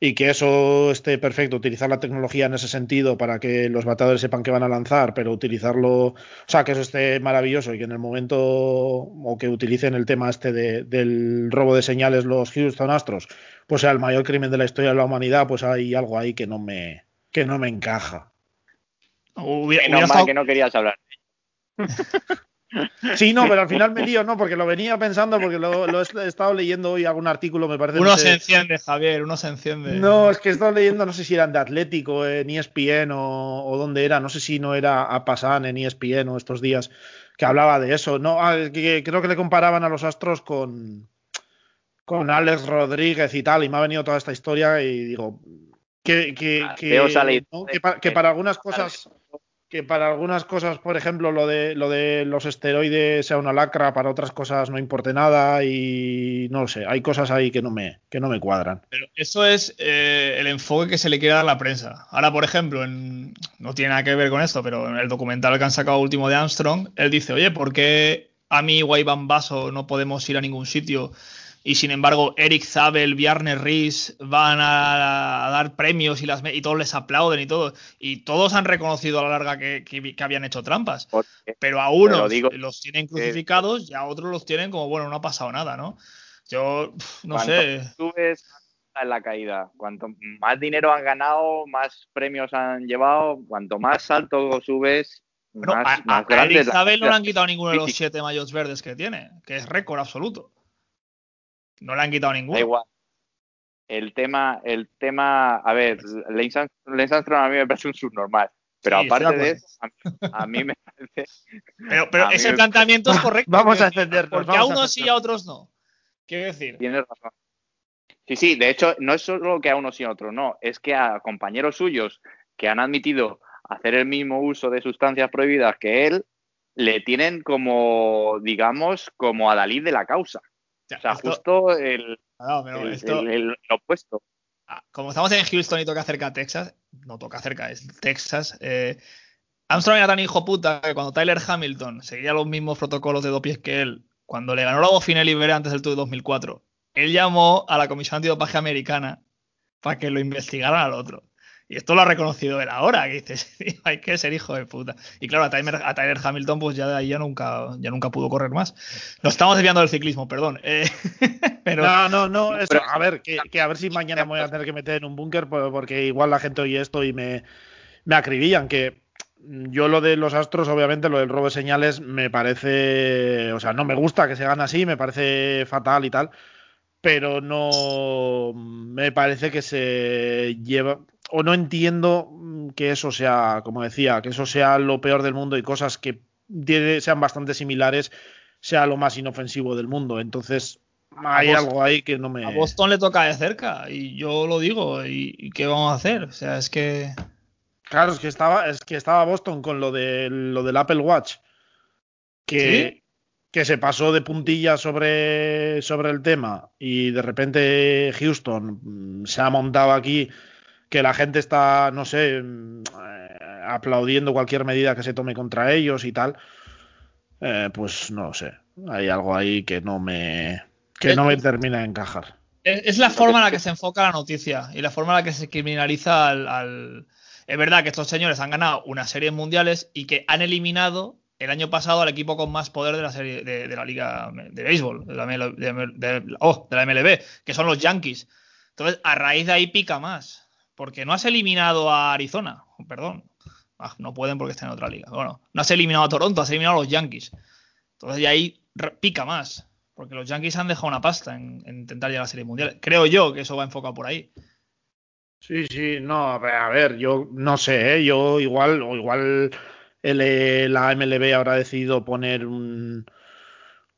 Y que eso esté perfecto, utilizar la tecnología en ese sentido para que los bateadores sepan que van a lanzar, pero utilizarlo, o sea, que eso esté maravilloso y que en el momento, o que utilicen el tema este de- del robo de señales los Houston Astros, pues sea el mayor crimen de la historia de la humanidad, pues hay algo ahí que no me, que no me encaja. Hubiera, Menos hubiera mal estado- que no querías hablar. [laughs] Sí, no, pero al final me [laughs] lío, no, porque lo venía pensando, porque lo, lo he estado leyendo hoy algún artículo, me parece. no Uno sé- se enciende, Javier, uno se enciende. No, es que he estado leyendo, no sé si eran de Atlético en E ESPN o, o dónde era, no sé si no era a Pasan en ESPN o estos días, que hablaba de eso. No, ah, que- que creo que le comparaban a los Astros con, con Alex Rodríguez y tal, y me ha venido toda esta historia y digo que, que, Ah, ¿no? que para algunas cosas que para algunas cosas, por ejemplo, lo de lo de los esteroides sea una lacra, para otras cosas no importe nada y no lo sé, hay cosas ahí que no me que no me cuadran. Pero eso es eh, el enfoque que se le quiere dar a la prensa. Ahora, por ejemplo, en- no tiene nada que ver con esto, pero en el documental que han sacado último de Armstrong, él dice, oye, ¿por qué a mí, Iván Basso, no podemos ir a ningún sitio? Y sin embargo, Eric Zabel, Bjarne Ries van a, a dar premios y, las, me- y todos les aplauden y todo. Y todos han reconocido a la larga que, que- que habían hecho trampas. Pero a unos digo los tienen crucificados y a otros los tienen como, bueno, no ha pasado nada, ¿no? Yo, no sé. subes en la caída, cuanto más dinero han ganado, más premios han llevado, cuanto más alto subes, Bueno, más, a, a- más a grande la Zabel no le han quitado ninguno de los siete mayos verdes que tiene, que es récord absoluto. No le han quitado Da ninguno. igual. El tema, el tema, a ver, Lance Arm- Lance Armstrong a mí me parece un subnormal, pero Sí, aparte de eso, a mí, a mí me parece [laughs] Pero, pero ese me- planteamiento es [laughs] correcto. Vamos a encendernos, Porque a vamos a unos sí y a otros no. Quiero decir, Tienes razón. Sí, sí, de hecho, no es solo que a unos y a otros, no, es que a compañeros suyos que han admitido hacer el mismo uso de sustancias prohibidas que él, le tienen como, digamos, como a Dalí de la causa. Ya, O sea, esto- justo el, no, pero el- esto- el- el opuesto. ah, como estamos en Houston y toca cerca a Texas, no toca cerca, es Texas. eh, Armstrong era tan hijo puta que cuando Tyler Hamilton seguía los mismos protocolos de dopies que él, cuando le ganó la Dauphiné Libera antes del Tour de 2004, él llamó a la Comisión Antidopaje Americana para que lo investigaran al otro. Y esto lo ha reconocido él ahora, que dices, [laughs] "Tío, hay que ser hijo de puta. Y claro, a Tyler, a Tyler Hamilton, pues ya de ahí ya nunca, ya nunca pudo correr más. Nos estamos desviando del ciclismo, perdón. eh, [laughs] pero No, no, no, eso, a ver, que, que a ver si mañana me voy a tener que meter en un búnker, por- porque igual la gente oye esto y me, me acribillan, que yo lo de los astros, obviamente, lo del robo de señales, me parece, o sea, no me gusta que se gane así, me parece fatal y tal, pero no me parece que se lleva, o no entiendo mm, que eso sea, como decía, que eso sea lo peor del mundo y cosas que sean bastante similares sea lo más inofensivo del mundo. Entonces, hay Boston- algo ahí que no me. A Boston le toca de cerca y yo lo digo. ¿Y, y qué vamos a hacer? O sea, es que. Claro, es que estaba, es que estaba Boston con lo de lo del Apple Watch. Que, ¿Sí? que se pasó de puntilla sobre, sobre el tema. Y de repente Houston mm, se ha montado aquí que la gente está, no sé, mm, eh, aplaudiendo cualquier medida que se tome contra ellos y tal. Eh, pues no sé. Hay algo ahí que no me. que no me termina de encajar. Es, la forma en la que se enfoca la noticia y la forma en la que se criminaliza al, Es verdad que estos señores han ganado una serie mundiales y que han eliminado el año pasado al equipo con más poder de la serie de, la liga de béisbol, de la, oh, de la MLB, que son los Yankees. Entonces, a raíz de ahí pica más, porque no has eliminado a Arizona, perdón. Ah, no pueden porque están en otra liga. Bueno, no has eliminado a Toronto, has eliminado a los Yankees. Entonces, de ahí pica más. Porque los Yankees han dejado una pasta en, en intentar llegar a la Serie Mundial. Creo yo que eso va enfocado por ahí. Sí, sí, no, a ver, yo no sé, ¿eh? yo igual, igual el, eh, la MLB habrá decidido poner un,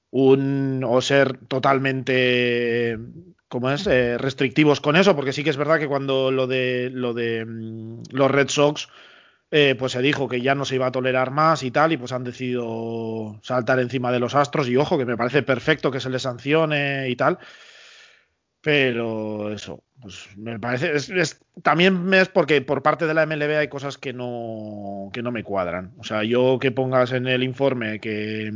un o ser totalmente, ¿cómo es? Eh, restrictivos con eso, porque sí que es verdad que cuando lo de lo de mm, los Red Sox, eh, pues se dijo que ya no se iba a tolerar más y tal, y pues han decidido saltar encima de los Astros, y ojo, que me parece perfecto que se les sancione y tal. Pero eso, pues me parece. También es porque por parte de la MLB hay cosas que no, que no me cuadran. O sea, yo que pongas en el informe que,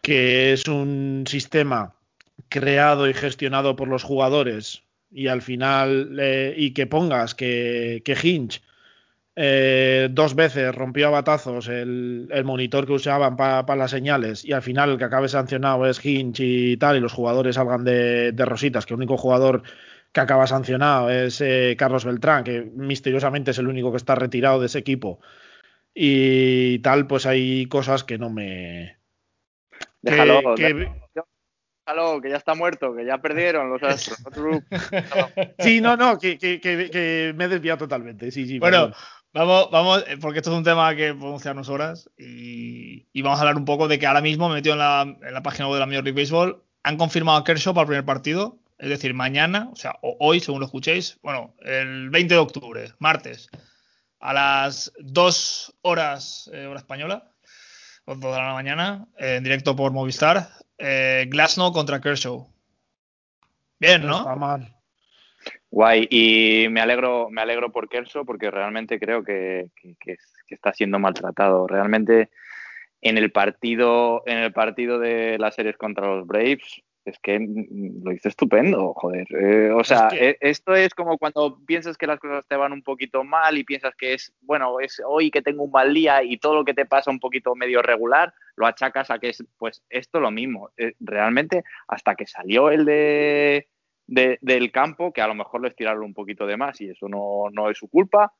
que es un sistema creado y gestionado por los jugadores y al final. eh, y que pongas que, que Hinch eh, dos veces rompió a batazos el, el monitor que usaban para las señales y al final el que acabe sancionado es Hinch y tal y los jugadores salgan de, de rositas, que el único jugador que acaba sancionado es eh, Carlos Beltrán, que misteriosamente es el único que está retirado de ese equipo y tal, pues hay cosas que no me... que- Déjalo, que- déjalo, que ya está muerto, que ya perdieron los Astros. Sí, no, no, que, que- que- que me he desviado totalmente. Sí, sí, Bueno, perdón. vamos, vamos, eh, porque esto es un tema que podemos quedarnos horas y, y vamos a hablar un poco de que ahora mismo me he metido en la, en la página web de la Major League Baseball. Han confirmado a Kershaw para el primer partido, es decir, mañana, o sea, o hoy, según lo escuchéis, bueno, el 20 de octubre, martes, a las 2 horas, eh, hora española, o 2 de la mañana, eh, en directo por Movistar, eh, Glasnow contra Kershaw. Bien, No está mal. Guay, y me alegro, me alegro por Kerso porque realmente creo que, que- que está siendo maltratado. Realmente en el partido, en el partido de las series contra los Braves, es que lo hizo estupendo, joder. Eh, o sea, que- eh, esto es como cuando piensas que las cosas te van un poquito mal y piensas que es, bueno, es hoy que tengo un mal día y todo lo que te pasa un poquito medio regular, lo achacas a que es, pues, esto lo mismo. Eh, realmente, hasta que salió el de de- del campo, que a lo mejor les tiraron un poquito de más y eso no, no es su culpa.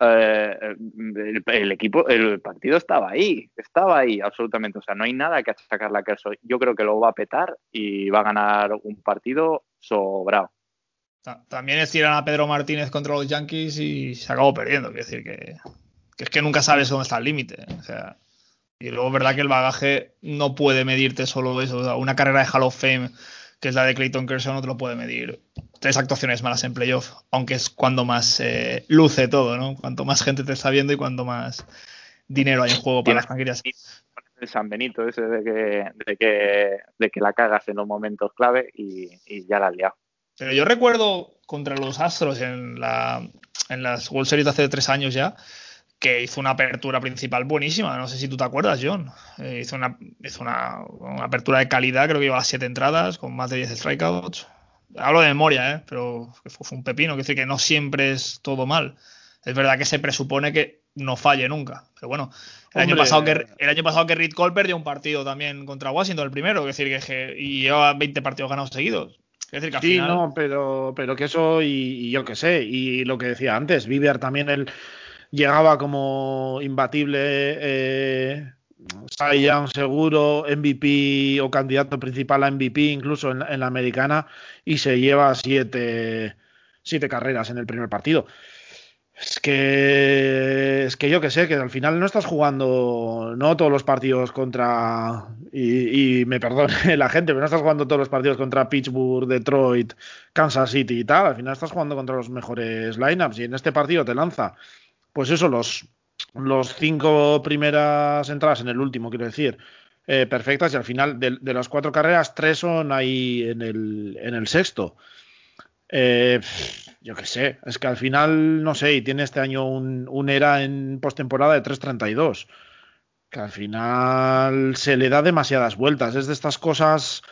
Eh, el, el equipo, el partido estaba ahí, estaba ahí absolutamente. O sea, no hay nada que achacarle a Kershaw. Yo creo que lo va a petar y va a ganar un partido sobrado. Ta- También estiran a Pedro Martínez contra los Yankees y se acabó perdiendo. Quiero decir que, es que nunca sabes dónde está el límite. O sea, y luego verdad que el bagaje no puede medirte solo eso. Una carrera de Hall of Fame, que es la de Clayton Kershaw, no te lo puede medir. Tres actuaciones malas en playoff, aunque es cuando más eh, luce todo, ¿no? Cuanto más gente te está viendo y cuanto más dinero hay en juego para las franquicias. El San Benito ese de que, de que, de que la cagas en los momentos clave y, y ya la has liado. Pero yo recuerdo contra los Astros en, la, en las World Series de hace tres años ya, que hizo una apertura principal buenísima. No sé si tú te acuerdas, John. Eh, hizo una, hizo una, una apertura de calidad, creo que iba a las siete entradas, con más de 10 strikeouts. Hablo de memoria, ¿eh? pero fue, un pepino. Quiero decir que no siempre es todo mal. Es verdad que se presupone que no falle nunca. Pero bueno, el año pasado que el año pasado que Reed Cole perdió un partido también contra Washington, el primero, es decir, que, que- y lleva 20 partidos ganados seguidos. Es decir, que al Sí, final, no, pero, pero que eso y, y yo qué sé, y lo que decía antes, Viver también él llegaba como imbatible, eh, Cy Young seguro, MVP o candidato principal a MVP incluso en, la americana y se lleva siete, siete carreras en el primer partido. Es que es que yo que sé, que al final no estás jugando, no todos los partidos contra, y, me perdone [laughs] la gente, pero no estás jugando todos los partidos contra Pittsburgh, Detroit, Kansas City y tal, al final estás jugando contra los mejores lineups y en este partido te lanza, pues eso, los, los cinco primeras entradas en el último, quiero decir, eh, perfectas y al final de, las cuatro carreras, tres son ahí en el, en el sexto. Eh, yo qué sé, es que al final, no sé, y tiene este año un, era en postemporada de 3.32, que al final se le da demasiadas vueltas. Es de estas cosas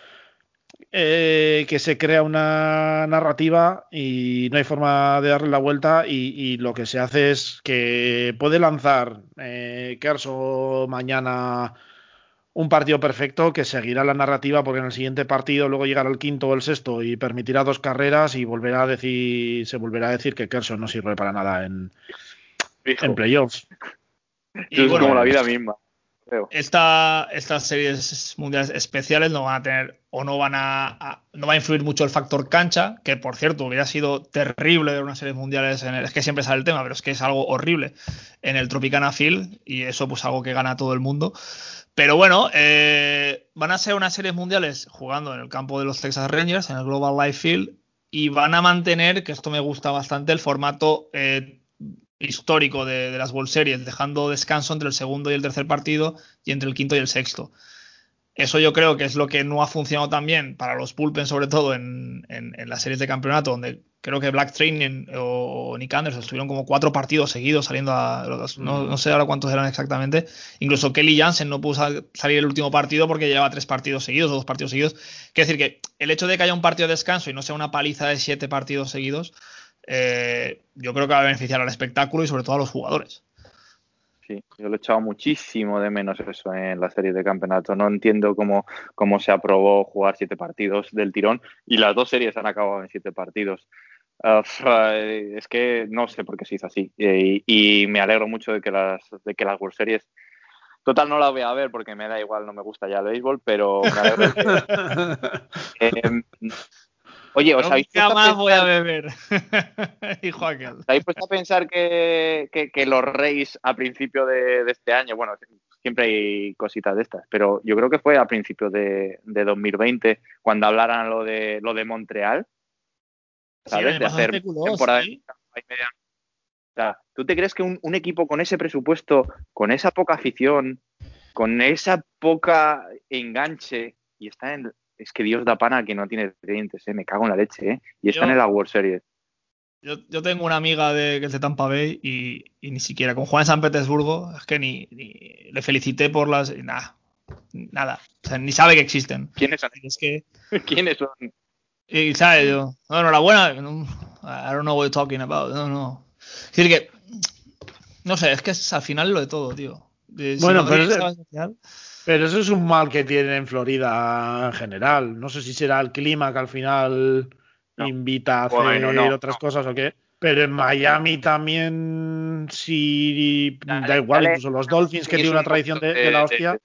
eh, que se crea una narrativa y no hay forma de darle la vuelta y, lo que se hace es que puede lanzar eh, Kerso mañana un partido perfecto que seguirá la narrativa porque en el siguiente partido luego llegará el quinto o el sexto y permitirá dos carreras y volverá a decir se volverá a decir que Kerson no sirve para nada en, en playoffs. Y es como la vida misma. Esta, estas series mundiales especiales no van a tener o no van a, no va a influir mucho el factor cancha, que por cierto hubiera sido terrible ver unas series mundiales en el, es que siempre sale el tema, pero es que es algo horrible en el Tropicana Field y eso pues algo que gana todo el mundo. Pero bueno, eh, van a ser unas series mundiales jugando en el campo de los Texas Rangers, en el Global Life Field, y van a mantener, que esto me gusta bastante, el formato eh, histórico de, las World Series, dejando descanso entre el segundo y el tercer partido y entre el quinto y el sexto. Eso yo creo que es lo que no ha funcionado tan bien para los Pulpen, sobre todo en, en las series de campeonato, donde creo que Black Training o Nick Anderson estuvieron como cuatro partidos seguidos saliendo a no, no, sé ahora cuántos eran exactamente. Incluso Kelly Jansen no pudo salir el último partido porque llevaba tres partidos seguidos o dos partidos seguidos. Quiere decir que el hecho de que haya un partido de descanso y no sea una paliza de siete partidos seguidos eh, yo creo que va a beneficiar al espectáculo y sobre todo a los jugadores Sí, yo lo he echado muchísimo de menos eso en la serie de campeonato. No entiendo cómo, cómo se aprobó jugar siete partidos del tirón y las dos series han acabado en siete partidos. Uh, es que no sé por qué se hizo así y, me alegro mucho de que las de que las World Series total no las voy a ver porque me da igual no me gusta ya el béisbol pero me alegro que, [laughs] eh, Oye, ¿os habéis puesto más voy a beber? [laughs] Hijo aquel. ¿Os habéis puesto a pensar que, los Reyes a principio de, este año, bueno, siempre hay cositas de estas, pero yo creo que fue a principios de, 2020 cuando hablaran lo de lo de Montreal, ¿sabes? de hacer temporada ¿Tú te crees que un, un equipo con ese presupuesto, con esa poca afición, con esa poca enganche y está en, es que Dios da pana que no tiene dientes, ¿eh? me cago en la leche, ¿eh? y están en la World Series. Yo, tengo una amiga de, que es de Tampa Bay y, ni siquiera con Juan San Petersburgo, es que ni, le felicité por las. Nada, nada. O sea, ni sabe que existen. ¿Quiénes son? [laughs] Es que, ¿Quiénes son? Y sabe, yo, no, enhorabuena. No, I don't know what you're talking about. No, no. Es decir, que. No sé, es que es al final lo de todo, tío. bueno, pero eso es un mal que tiene en Florida en general. No sé si será el clima que al final invita a hacer otras cosas o qué. Pero en Miami también, si da igual, incluso los Dolphins que tienen una tradición de, la hostia.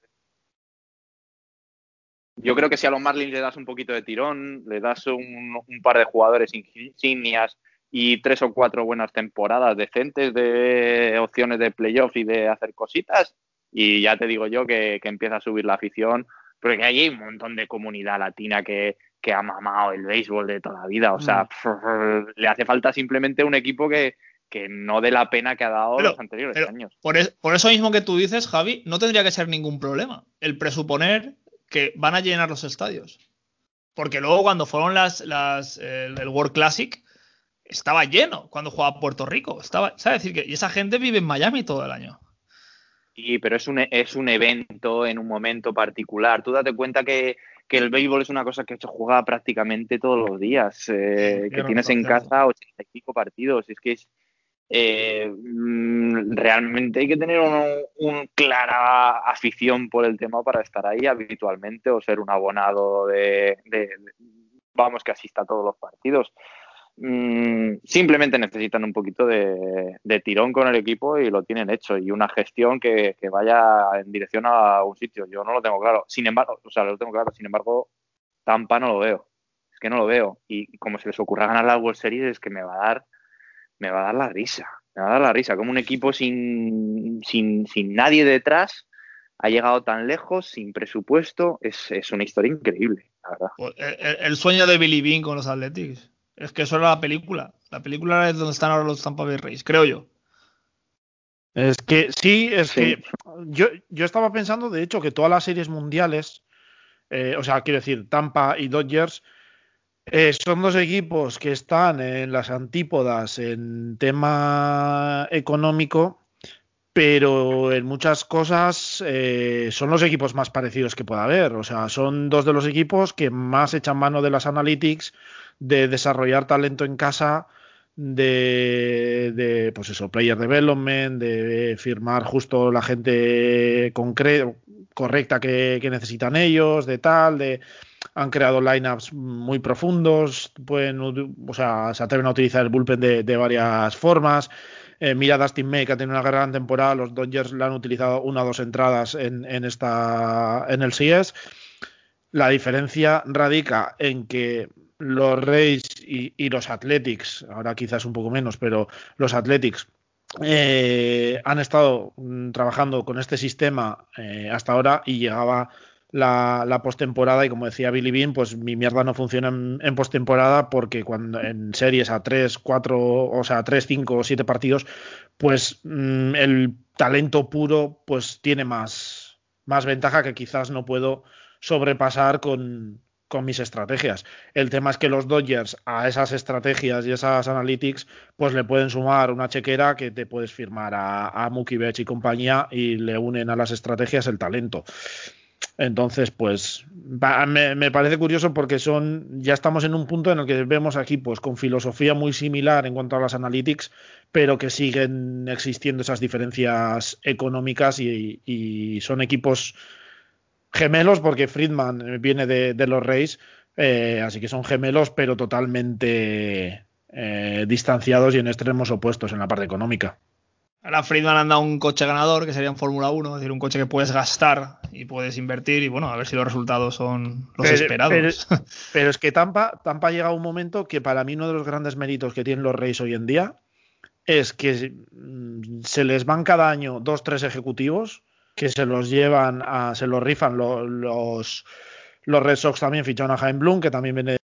Yo creo que si a los Marlins le das un poquito de tirón, le das un, un par de jugadores insignias y tres o cuatro buenas temporadas decentes de opciones de playoff y de hacer cositas, y ya te digo yo que, empieza a subir la afición, porque hay un montón de comunidad latina que, ha mamado el béisbol de toda la vida. O sea, mm. [laughs] le hace falta simplemente un equipo que, que no dé la pena que ha dado los anteriores años. Por, por, eso mismo que tú dices, Javi, no tendría que ser ningún problema el presuponer que van a llenar los estadios. Porque luego cuando fueron las, las el, World Classic, estaba lleno cuando jugaba Puerto Rico. Estaba, ¿sabes? decir que y esa gente vive en Miami todo el año. Sí, pero es un, es un evento en un momento particular. Tú date cuenta que, el béisbol es una cosa que se juega prácticamente todos los días, eh, que tienes en casa 85 partidos. Es que es, eh, mm, realmente hay que tener una un clara afición por el tema para estar ahí habitualmente o ser un abonado de, de vamos, que asista a todos los partidos. Mm, simplemente necesitan un poquito de, tirón con el equipo y lo tienen hecho y una gestión que, vaya en dirección a un sitio. Yo no lo tengo claro. Sin embargo, o sea, lo tengo claro. Sin embargo, Tampa no lo veo. Es que no lo veo. Y como se les ocurra ganar la World Series es que me va a dar, me va a dar la risa. me va a dar la risa, como un equipo sin, sin, sin nadie detrás ha llegado tan lejos, sin presupuesto, es, es una historia increíble, la verdad. Pues, el, el, sueño de Billy Bean con los Athletics. Es que eso era la película. La película es donde están ahora los Tampa Bay Rays, creo yo. Es que sí, es sí. que yo, yo estaba pensando, de hecho, que todas las series mundiales, eh, o sea, quiero decir, Tampa y Dodgers, eh, son dos equipos que están en las antípodas en tema económico, pero en muchas cosas eh, son los equipos más parecidos que pueda haber. O sea, son dos de los equipos que más echan mano de las analytics, de desarrollar talento en casa, de, de pues eso, player development, de firmar justo la gente correcta que, que necesitan ellos, de tal, de han creado lineups muy profundos, pueden, o sea, se atreven a utilizar el bullpen de, de varias formas. Eh, mira Dustin May, que ha tenido una gran temporada, los Dodgers le han utilizado una o dos entradas en, en, esta, en el CS. La diferencia radica en que los Rays y, los Athletics, ahora quizás un poco menos, pero los Athletics eh, han estado mm, trabajando con este sistema eh, hasta ahora y llegaba la, postemporada y como decía Billy Bean, pues mi mierda no funciona en, postemporada porque cuando en series a 3, 4, o sea, 3, 5 o 7 partidos, pues mmm, el talento puro pues tiene más, más ventaja que quizás no puedo sobrepasar con, con mis estrategias. El tema es que los Dodgers a esas estrategias y esas analytics, pues le pueden sumar una chequera que te puedes firmar a, a Mookie Betts y compañía y le unen a las estrategias el talento. Entonces, pues me, parece curioso porque son ya estamos en un punto en el que vemos aquí, pues con filosofía muy similar en cuanto a las analytics, pero que siguen existiendo esas diferencias económicas y son equipos gemelos porque Friedman viene de, de los Reyes, eh, así que son gemelos, pero totalmente eh, distanciados y en extremos opuestos en la parte económica. Ahora Friedman anda un coche ganador, que sería en Fórmula 1, es decir, un coche que puedes gastar y puedes invertir y bueno, a ver si los resultados son los pero, esperados. Pero, [laughs] pero, es que Tampa, Tampa llega a un momento que para mí uno de los grandes méritos que tienen los Reyes hoy en día es que mm, se les van cada año dos, tres ejecutivos que se los llevan, a, se los rifan los, los, los Red Sox también ficharon a Jaime Bloom, que también viene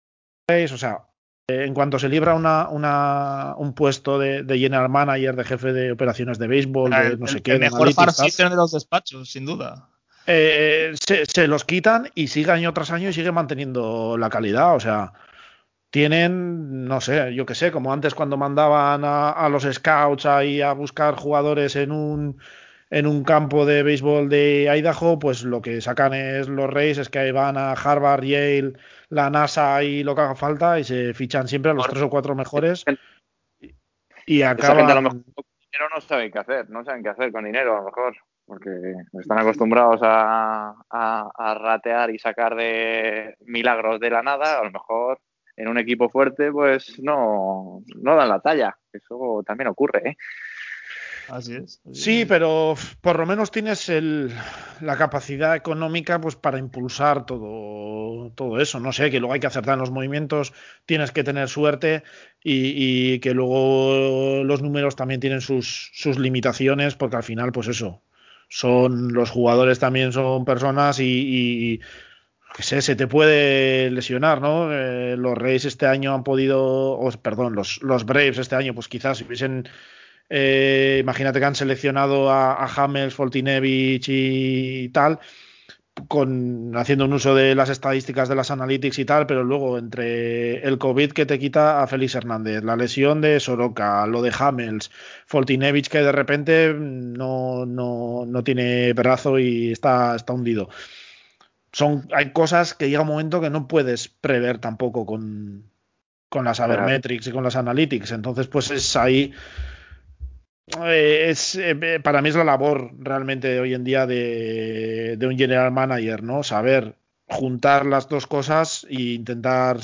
de o sea, en cuanto se libra una, una, un puesto de, de, general manager, de jefe de operaciones de béisbol, de no el, sé qué. El mejor de los despachos, sin duda. Eh, se, se, los quitan y sigue año tras año y sigue manteniendo la calidad. O sea, tienen, no sé, yo qué sé, como antes cuando mandaban a, a los scouts ahí a buscar jugadores en un en un campo de béisbol de Idaho, pues lo que sacan es los Reyes, es que ahí van a Harvard, Yale, la NASA y lo que haga falta y se fichan siempre a los tres o cuatro mejores. Y acaban... Esa gente a lo mejor con dinero no saben qué hacer, no saben qué hacer con dinero a lo mejor, porque están acostumbrados a, a, a ratear y sacar de milagros de la nada, a lo mejor en un equipo fuerte pues no, no dan la talla, eso también ocurre, ¿eh? Así es. Así sí, es. pero por lo menos tienes el, la capacidad económica pues para impulsar todo, todo eso. No sé, que luego hay que acertar en los movimientos, tienes que tener suerte y, y que luego los números también tienen sus, sus, limitaciones porque al final, pues eso, son los jugadores también son personas y, y que sé, se te puede lesionar, ¿no? Eh, los Reyes este año han podido, oh, perdón, los, los Braves este año, pues quizás si hubiesen eh, imagínate que han seleccionado a, a Hamels, Foltinevich y tal, con, haciendo un uso de las estadísticas de las analytics y tal, pero luego entre el COVID que te quita a Félix Hernández, la lesión de Soroka, lo de Hamels, Foltinevich que de repente no, no, no tiene brazo y está, está hundido. Son, hay cosas que llega un momento que no puedes prever tampoco con, con las Avermetrics y con las Analytics. Entonces, pues es ahí eh, es, eh, para mí es la labor realmente hoy en día de, de, un general manager, ¿no? Saber juntar las dos cosas e intentar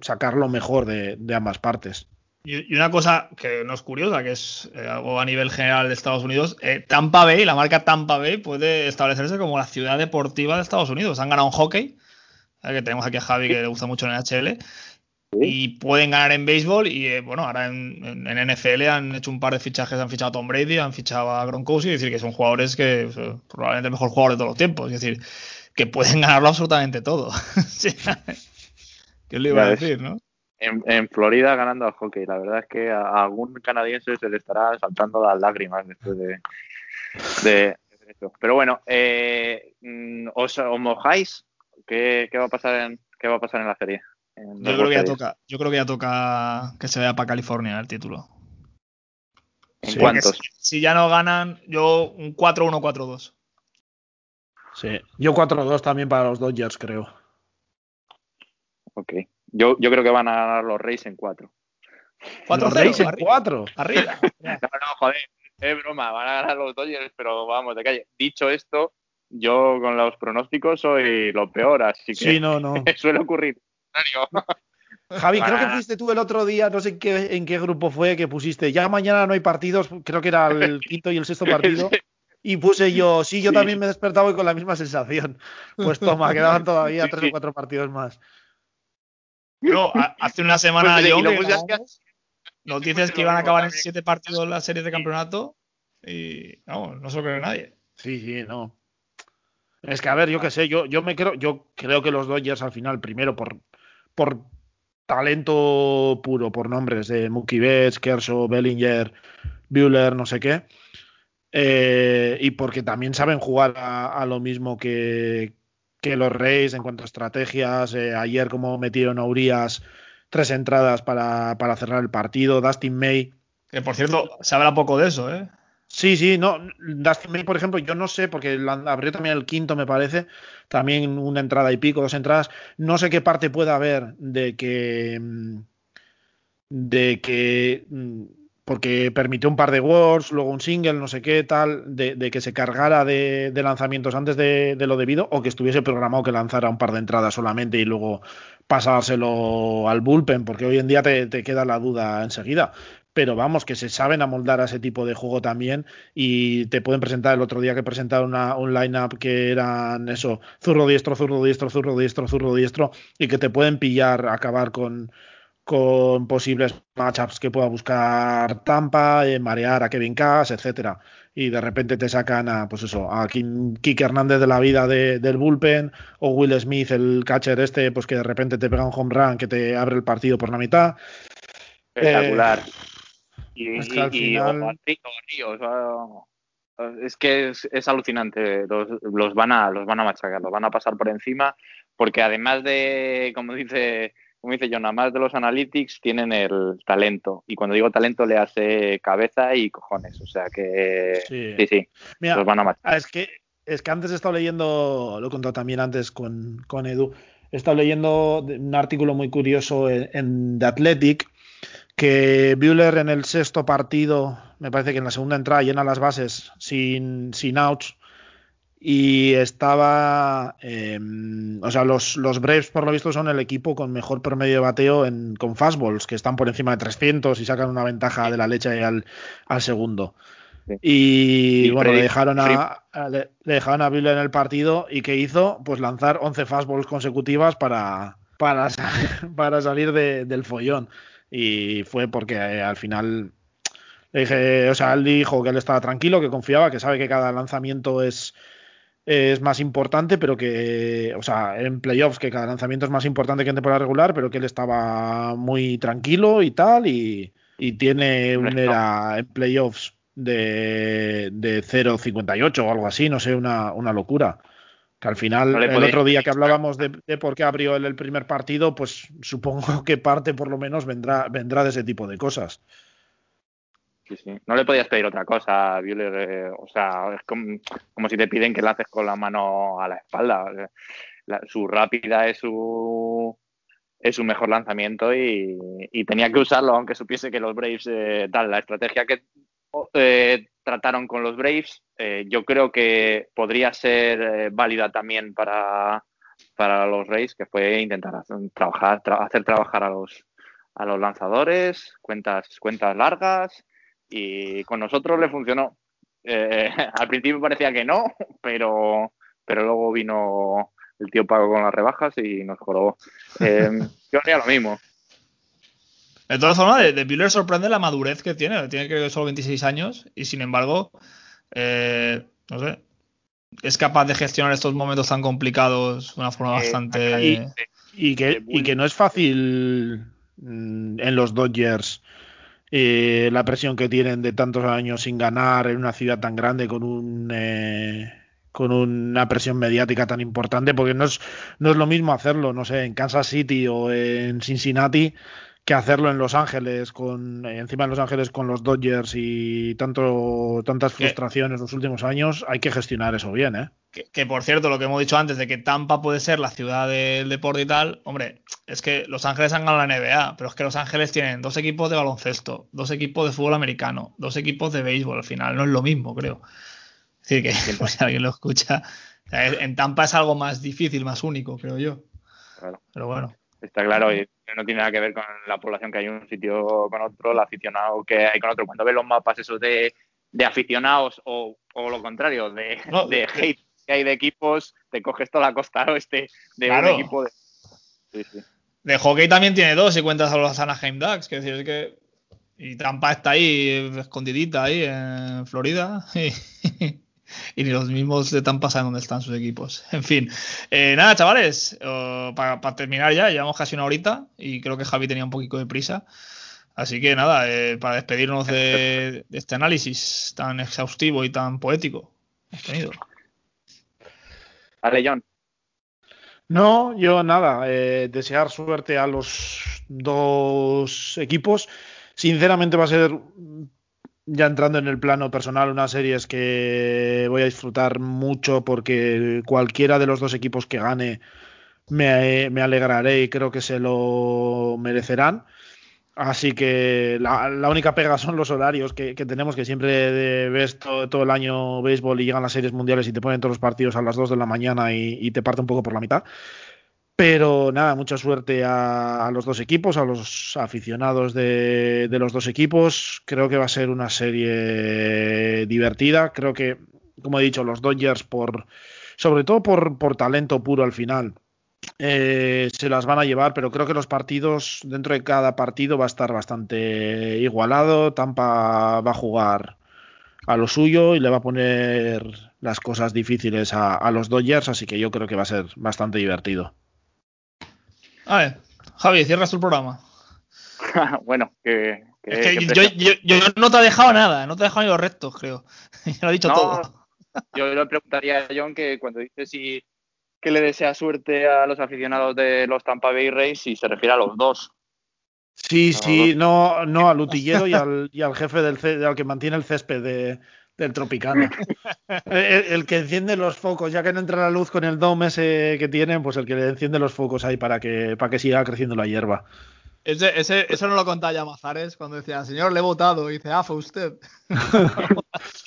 sacar lo mejor de, de ambas partes. Y, una cosa que no es curiosa, que es eh, algo a nivel general de Estados Unidos, eh, Tampa Bay, la marca Tampa Bay puede establecerse como la ciudad deportiva de Estados Unidos. Han ganado un hockey, eh, que tenemos aquí a Javi que le gusta mucho en el NHL, y pueden ganar en béisbol. Y eh, bueno, ahora en, en, NFL han hecho un par de fichajes, han fichado a Tom Brady, han fichado a Gronkowski, es decir, que son jugadores que probablemente el mejor jugador de todos los tiempos, es decir, que pueden [laughs] ganarlo absolutamente todo. [laughs] ¿Qué le iba a decir, no? En, Florida ganando al hockey. La verdad es que a, algún canadiense se le estará saltando las lágrimas después de, de, esto. Pero bueno, eh, mm, ¿os, mojáis? ¿Qué, ¿Qué, va a pasar en, ¿Qué va a pasar en la serie? Yo, creo que ya toca, yo creo que ya toca que se vaya para California el título. ¿En cuántos? Si, ya no ganan, yo un 4-1-4-2. Sí, yo 4-2 también para los Dodgers, creo. Ok. Yo, yo creo que van a ganar los Reyes en 4. ¿Los Reyes en 4? Arriba. [laughs] no, no, joder. Es broma, van a ganar los Dodgers, pero vamos, de calle. Dicho esto, yo con los pronósticos soy lo peor, así que sí, no, no. [laughs] suele ocurrir. Javi, creo que fuiste tú el otro día, no sé en qué, en qué grupo fue, que pusiste, ya mañana no hay partidos, creo que era el [laughs] quinto y el sexto partido. Y puse yo, sí, yo también me he despertado y con la misma sensación. Pues toma, [laughs] quedaban todavía tres o cuatro partidos más. No, hace una semana pues, yo nos dices que iban a acabar en siete partidos las series de campeonato y no, no se lo cree nadie. Sí, sí, no. Es que a ver, yo qué sé, yo, yo me creo, yo creo que los Dodgers al final, primero por, por talento puro, por nombres de Mookie Betts, Kershaw, Bellinger, Bueller, no sé qué. Eh, y porque también saben jugar a, lo mismo que, que, los Reyes en cuanto a estrategias. Eh, ayer, como metieron a Urias tres entradas para, para, cerrar el partido. Dustin May. Que por cierto, se habla poco de eso, ¿eh? Sí, sí, no. Dustin May, por ejemplo, yo no sé, porque abrió también el quinto, me parece, también una entrada y pico, dos entradas. No sé qué parte puede haber de que. Mm, de que. Mm, porque permitió un par de words, luego un single, no sé qué, tal, de, que se cargara de, lanzamientos antes de, lo debido, o que estuviese programado que lanzara un par de entradas solamente y luego pasárselo al bullpen, porque hoy en día te queda la duda enseguida pero vamos, que se saben amoldar a ese tipo de juego también y te pueden presentar el otro día que presentaron una, un line-up que eran eso, zurro diestro, zurro diestro, zurro diestro, zurro diestro y que te pueden pillar, acabar con, con posibles matchups que pueda buscar Tampa, eh, marear a Kevin Cash, etcétera. Y de repente te sacan a, pues eso, a Kike Hernández de la vida del bullpen, o Will Smith, el catcher este, pues que de repente te pega un home run que te abre el partido por la mitad. Espectacular. Y, es que final... es que es, alucinante. Los, van a, los van a machacar, los van a pasar por encima, porque además de, como dice, como dice John, además de los analytics, tienen el talento. Y cuando digo talento, le hace cabeza y cojones. O sea que sí, sí, los van a machacar. Es que, es que antes he estado leyendo, lo he contado también antes con, con Edu, he estado leyendo un artículo muy curioso en, en The Athletic que Bueller en el sexto partido, me parece que en la segunda entrada llena las bases sin, sin outs y estaba, em, o sea, los, los, Braves por lo visto son el equipo con mejor promedio de bateo en, con fastballs, que están por encima de 300 y sacan una ventaja de la leche al, al segundo. Y, bueno, le dejaron a, le, dejaron a Bueller en el partido y ¿qué hizo? Pues lanzar 11 fastballs consecutivas para, para, [laughs] para salir del follón y fue porque eh, al final le dije, o sea, él dijo que él estaba tranquilo, que confiaba, que sabe que cada lanzamiento es, es más importante, pero que, o sea, en playoffs, que cada lanzamiento es más importante que en temporada regular, pero que él estaba muy tranquilo y tal, y, y tiene un era en playoffs de, de 0.58 o algo así, no sé, una, una locura. Que al final, el otro día que hablábamos de, por qué abrió el, el, primer partido, pues supongo que parte por lo menos vendrá, vendrá de ese tipo de cosas. Sí, sí. No le podías pedir otra cosa, eh, o sea, es como, si te piden que la haces con la mano a la espalda. su rápida es su es su mejor lanzamiento y, tenía que usarlo, aunque supiese que los Braves, eh, tal, la estrategia que eh, trataron con los Braves, eh, yo creo que podría ser eh, válida también para, para los Rays, que fue intentar hacer trabajar, hacer trabajar a los, a los lanzadores, cuentas, cuentas largas, y con nosotros le funcionó. [laughs] Al principio parecía que no, pero, pero luego vino el tío Pago con las rebajas y nos jorobó. [laughs] yo haría lo mismo. De todas formas, de, de Buehler sorprende la madurez que tiene. Tiene creo que solo 26 años y sin embargo, eh, no sé, es capaz de gestionar estos momentos tan complicados de una forma Eh, bastante... y- Y que, y que no es fácil mm, en los Dodgers eh, la presión que tienen de tantos años sin ganar en una ciudad tan grande con un eh, con una presión mediática tan importante, porque no es, no es lo mismo hacerlo, no sé, en Kansas City o en Cincinnati que hacerlo en Los Ángeles, con encima en Los Ángeles con los Dodgers y tanto tantas frustraciones los últimos años, hay que gestionar eso bien, ¿eh? Que, que, por cierto, lo que hemos dicho antes de que Tampa puede ser la ciudad del deporte y tal, hombre, es que Los Ángeles han ganado la NBA, pero es que Los Ángeles tienen dos equipos de baloncesto, dos equipos de fútbol americano, dos equipos de béisbol, al final no es lo mismo, creo. Es decir, que si alguien [laughs] lo escucha, o sea, en Tampa es algo más difícil, más único, creo yo. Claro. Pero bueno. Está claro, y no tiene nada que ver con la población que hay en un sitio con otro, el aficionado que hay con otro. Cuando ves los mapas esos de, de aficionados o, o, lo contrario, de, No, de hate que hay de equipos, te coges toda la costa oeste de Claro. un equipo de... Sí, sí. De hockey también tiene dos, si cuentas a los Anaheim Ducks, que decir es que. Y Tampa está ahí, escondidita ahí en Florida. [laughs] Y, y ni los mismos de Tampa saben dónde están sus equipos. [laughs] En fin. Eh, nada, chavales, para, terminar ya, llevamos casi una horita y creo que Javi tenía un poquito de prisa. Así que nada, eh, para despedirnos de, de este análisis tan exhaustivo y tan poético hemos tenido. Vale, John. No, yo nada, eh, desear suerte a los dos equipos. Sinceramente va a ser, ya entrando en el plano personal, una serie es que voy a disfrutar mucho porque cualquiera de los dos equipos que gane me, alegraré y creo que se lo merecerán. Así que la, única pega son los horarios que, que tenemos, que siempre ves todo, todo, el año béisbol y llegan las series mundiales y te ponen todos los partidos a las 2 de la mañana y, y te parte un poco por la mitad. Pero nada, mucha suerte a, los dos equipos, a los aficionados de, los dos equipos. Creo que va a ser una serie divertida. Creo que, como he dicho, los Dodgers, por, sobre todo por, talento puro al final, eh, se las van a llevar, pero creo que los partidos, dentro de cada partido, va a estar bastante igualado. Tampa va a jugar a lo suyo y le va a poner las cosas difíciles a los Dodgers, así que yo creo que va a ser bastante divertido. A ver, Javi, cierras el programa. [laughs] bueno, que. que, es que, que yo, yo, yo, no te he dejado nada, no te he dejado ni los restos, creo. [laughs] ya lo he dicho no, todo. Yo le preguntaría a John que cuando dice si que le desea suerte a los aficionados de los Tampa Bay Rays si se refiere a los dos. Sí, sí, no, no al utillero y al, y al jefe del al que mantiene el césped de, del Tropicana. [laughs] el, el, que enciende los focos, ya que no entra la luz con el dome ese que tienen, pues el que le enciende los focos ahí para que, para que siga creciendo la hierba. Ese, ese, eso no lo contaba ya Mazares cuando decía, señor, le he votado. Y dice, ah, fue usted. [laughs]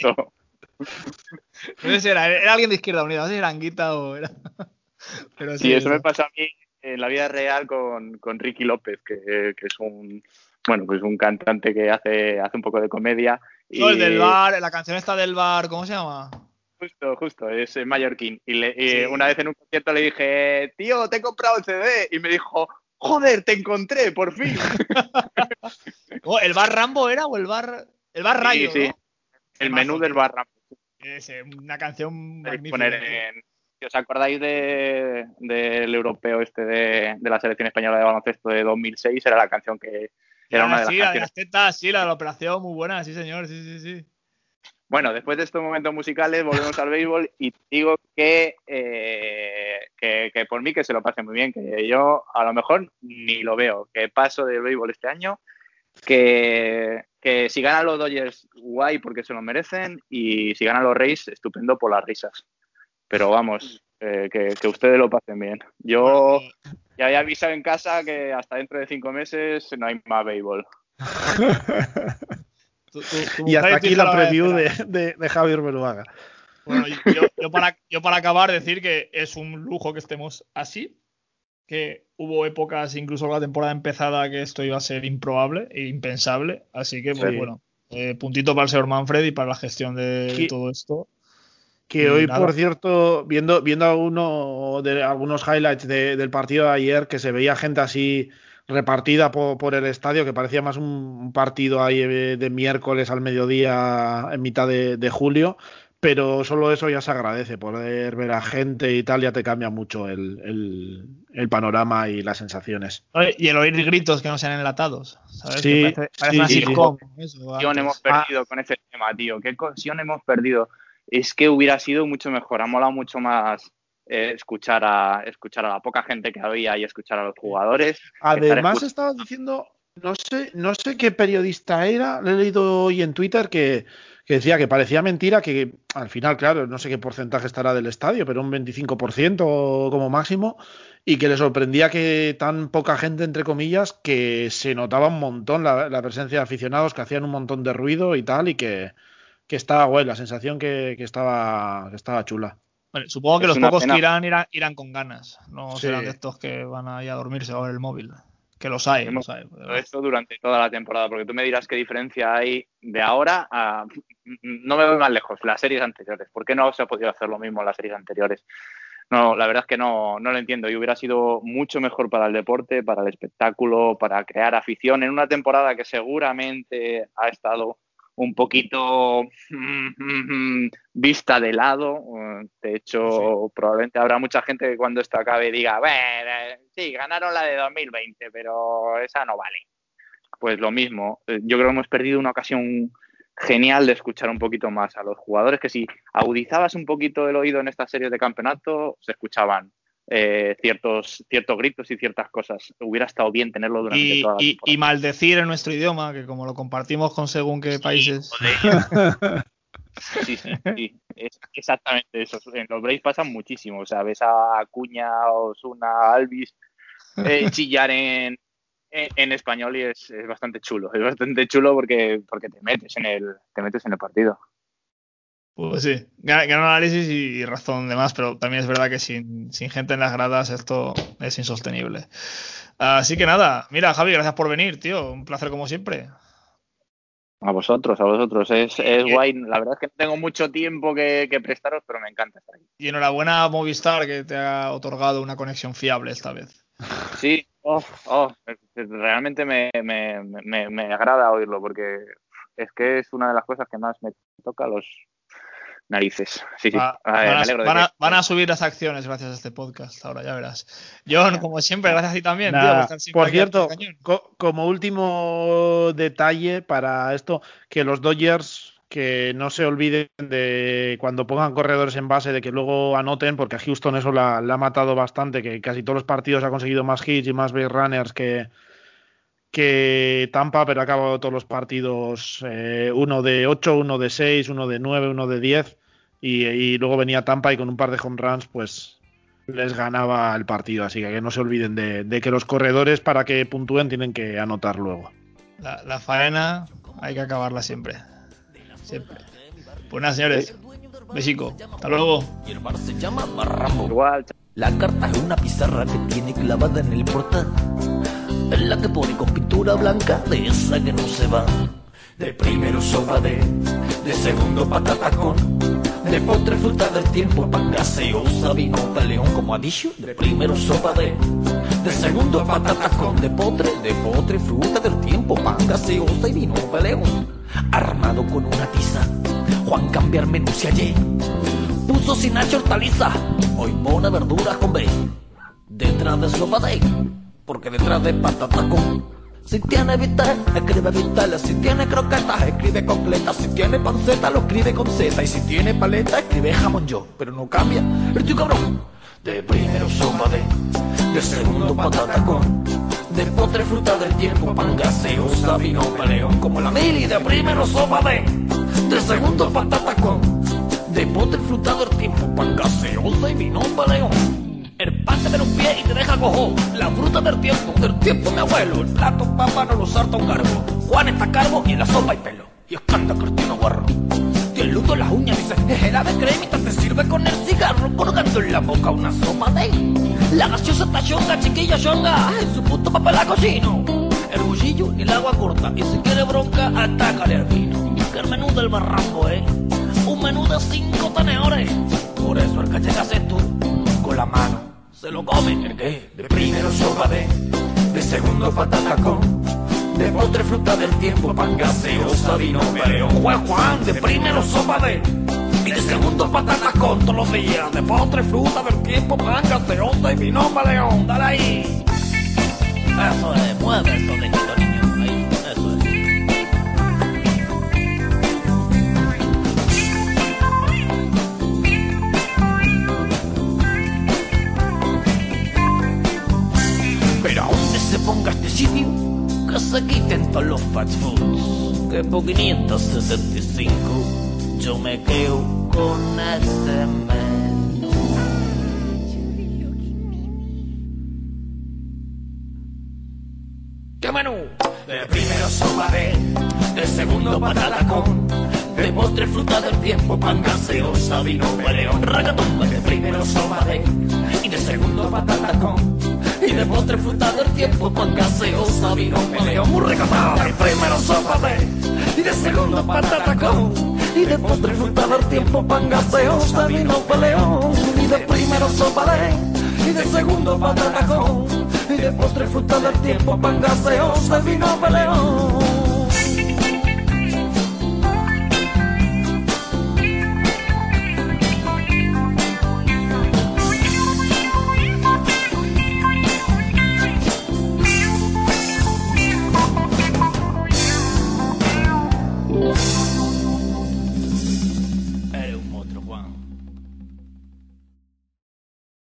no. No sé si era, era alguien de Izquierda Unida, no sé si era Anguita o era. [laughs] Pero sí, sí eso, eso, me pasa a mí en la vida real con, con Ricky López, que, que, es un bueno, pues un cantante que hace, hace un poco de comedia. Y... No, el del bar, la canción está del bar, ¿cómo se llama? Justo, justo, es mallorquín. Y, le, y sí. una vez en un concierto le dije, tío, te he comprado el CD. Y me dijo, joder, te encontré, por fin. [laughs] oh, ¿El bar Rambo era o el bar, el bar Rayo? Sí, sí. ¿no? El menú del bar Rambo. Es una canción magnífica. Poner en, si os acordáis del de, de europeo este de, de, la selección española de baloncesto de 2006, era la canción que era ah, una de sí, las canciones. las tetas, sí, la de la operación, muy buena, sí, señor, sí, sí, sí. Bueno, después de estos momentos musicales, volvemos al béisbol y digo que, eh, que, que, por mí que se lo pase muy bien, que yo a lo mejor ni lo veo, que paso del béisbol este año, que, que si ganan los Dodgers, guay porque se lo merecen, y si ganan los Rays, estupendo por las risas. Pero vamos, eh, que, que, ustedes lo pasen bien. Yo ya había avisado en casa que hasta dentro de cinco meses no hay más béisbol. [laughs] tú, tú, tú y hasta aquí la preview de, de, de, Javier Beluaga. Bueno, yo, yo, para, yo para acabar decir que es un lujo que estemos así, que hubo épocas, incluso la temporada empezada, que esto iba a ser improbable e impensable, así que pues sí. bueno, eh, puntito para el señor Manfred y para la gestión de todo esto. Que hoy, nada. por cierto, viendo, viendo alguno de, algunos highlights de, del partido de ayer, que se veía gente así repartida por, el estadio, que parecía más un partido ahí de miércoles al mediodía en mitad de, julio, pero solo eso ya se agradece, poder ver a gente y tal ya te cambia mucho el, panorama y las sensaciones. y el oír gritos que no sean enlatados, ¿sabes? Sí, parece, sí, hemos perdido con ese tema, tío, qué cosión hemos perdido. Es que hubiera sido mucho mejor, ha molado mucho más eh, escuchar, a, escuchar a la poca gente que había y escuchar a los jugadores. Además, estaba diciendo, no sé, no sé qué periodista era, le he leído hoy en Twitter que, decía que parecía mentira que al final, claro, no sé qué porcentaje estará del estadio, pero un 25% como máximo, y que le sorprendía que tan poca gente, entre comillas, que se notaba un montón la, presencia de aficionados que hacían un montón de ruido y tal, y que, que estaba guay, la sensación que, que, estaba, que estaba chula supongo que los pocos que irán, irán, con ganas. No serán de estos que van a ir a dormirse a ver el móvil. Que los hay, los hay. Esto durante toda la temporada, porque tú me dirás qué diferencia hay de ahora a. No me voy más lejos, las series anteriores. ¿Por qué no se ha podido hacer lo mismo en las series anteriores? No, la verdad es que no, no lo entiendo. Y hubiera sido mucho mejor para el deporte, para el espectáculo, para crear afición en una temporada que seguramente ha estado un poquito [laughs] vista de lado. De hecho, probablemente habrá mucha gente que cuando esto acabe diga, bueno, sí, ganaron la de 2020, pero esa no vale. Pues lo mismo, eh, yo creo que hemos perdido una ocasión genial de escuchar un poquito más a los jugadores, que si agudizabas un poquito el oído en estas series de campeonato, se escuchaban eh, ciertos, ciertos gritos y ciertas cosas. Hubiera estado bien tenerlo durante y, toda la y, y, maldecir en nuestro idioma, que como lo compartimos con según qué países. [laughs] Sí, sí, es exactamente eso. En los Braves pasan muchísimo. O sea, ves a Acuña, Osuna, Alvis eh, [laughs] chillar en, en, español y es, es, bastante chulo. Es bastante chulo porque, porque te metes en el, te metes en el partido. Pues sí, gran, análisis y razón de más, pero también es verdad que sin, gente en las gradas esto es insostenible. Así que nada, mira Javi, gracias por venir, tío, un placer como siempre. A vosotros, a vosotros, es, es guay. La verdad es que no tengo mucho tiempo que, prestaros, pero me encanta estar aquí. Y enhorabuena a Movistar que te ha otorgado una conexión fiable esta vez. Sí, oh, oh, realmente me, me, me, me agrada oírlo porque es que es una de las cosas que más me toca los, narices. Sí, sí. van, a, subir las acciones gracias a este podcast, ahora ya verás. John, como siempre, gracias a ti también. por, cierto, como último detalle para esto, que los Dodgers que no se olviden de cuando pongan corredores en base de que luego anoten, porque a Houston eso la, ha matado bastante, que casi todos los partidos ha conseguido más hits y más base runners que, que Tampa, pero ha acabado todos los partidos eh, uno de 8, uno de 6, uno de 9, uno de 10 y, luego venía Tampa y con un par de home runs pues les ganaba el partido. Así que, no se olviden de, que los corredores para que puntúen tienen que anotar luego. La, faena hay que acabarla siempre. Siempre. Pues nada, señores. Besico. Hasta luego. La carta es una pizarra que tiene clavada en el portal. Es la que pone con pintura blanca de esa que no se va. De primero sopa de, de segundo patatacón de postre fruta del tiempo, pan gaseosa, vino peleón como ha. De primero sopa de, de segundo patata con de potre, de potre fruta del tiempo, pan gaseosa y vino peleón. Armado con una tiza, Juan cambiar menú si ayer. Puso sin hortaliza, hoy pone verduras con B. Detrás de sopa de, porque detrás de patata con si tiene vital, escribe vital. Si tiene croquetas, escribe completa. Si tiene panceta, lo escribe con Z. Y si tiene paleta, escribe jamón yo. Pero no cambia tío cabrón. De primero sopa de, de segundo patata con. De postre fruta del tiempo, pan gaseosa, vino peleón. Como la mili, de primero sopa de, de segundo patata con. De postre fruta del tiempo, pan gaseosa y vino peleón. El pan te un pie y te deja cojo. La fruta del tiempo, del tiempo mi abuelo. El plato papá no lo salta un cargo. Juan está cargo y en la sopa hay pelo. Y escanda Cristina Guarro. El ludo en las uñas dice, es helada de cremita, te sirve con el cigarro, colgando en la boca una sopa de... La gaseosa está chonga, chiquilla chonga, ay, su puto papel la cocino. El bullillo y el agua corta, y si quiere bronca, atácale al vino. Que el menú del barranco, eh, un menú de cinco tenedores. Por eso el que llegas tú, con la mano se lo comen. ¿El qué? De primero sopa de, de segundo patata con, de postre fruta del tiempo, pan gaseosa, vino peleón. Juan Juan, de primero sopa de, y de segundo patata con todos los días, de postre fruta del tiempo, pan gaseosa y vino peleón. Dale ahí. Eso es, mueve eso, niñito, se ponga este sitio, que se quiten todos los fast foods. Que por 575 yo me quedo con este menú. ¿Qué menú? De primero sopa de, de segundo patata con, de postre fruta del tiempo, pan gaseosa, vino peleón, ragatumba. De primero sopa de, y de segundo patata con, y de postre fruta del tiempo, pan gaseosa, vino peleón, muy recatado. De primero sopa de, y de segundo patata con, y de postre fruta del tiempo, pan gaseosa, vino peleón, y de primero sopa de, y de segundo patata con, y de postre fruta del tiempo, pan gaseosa, vino peleón.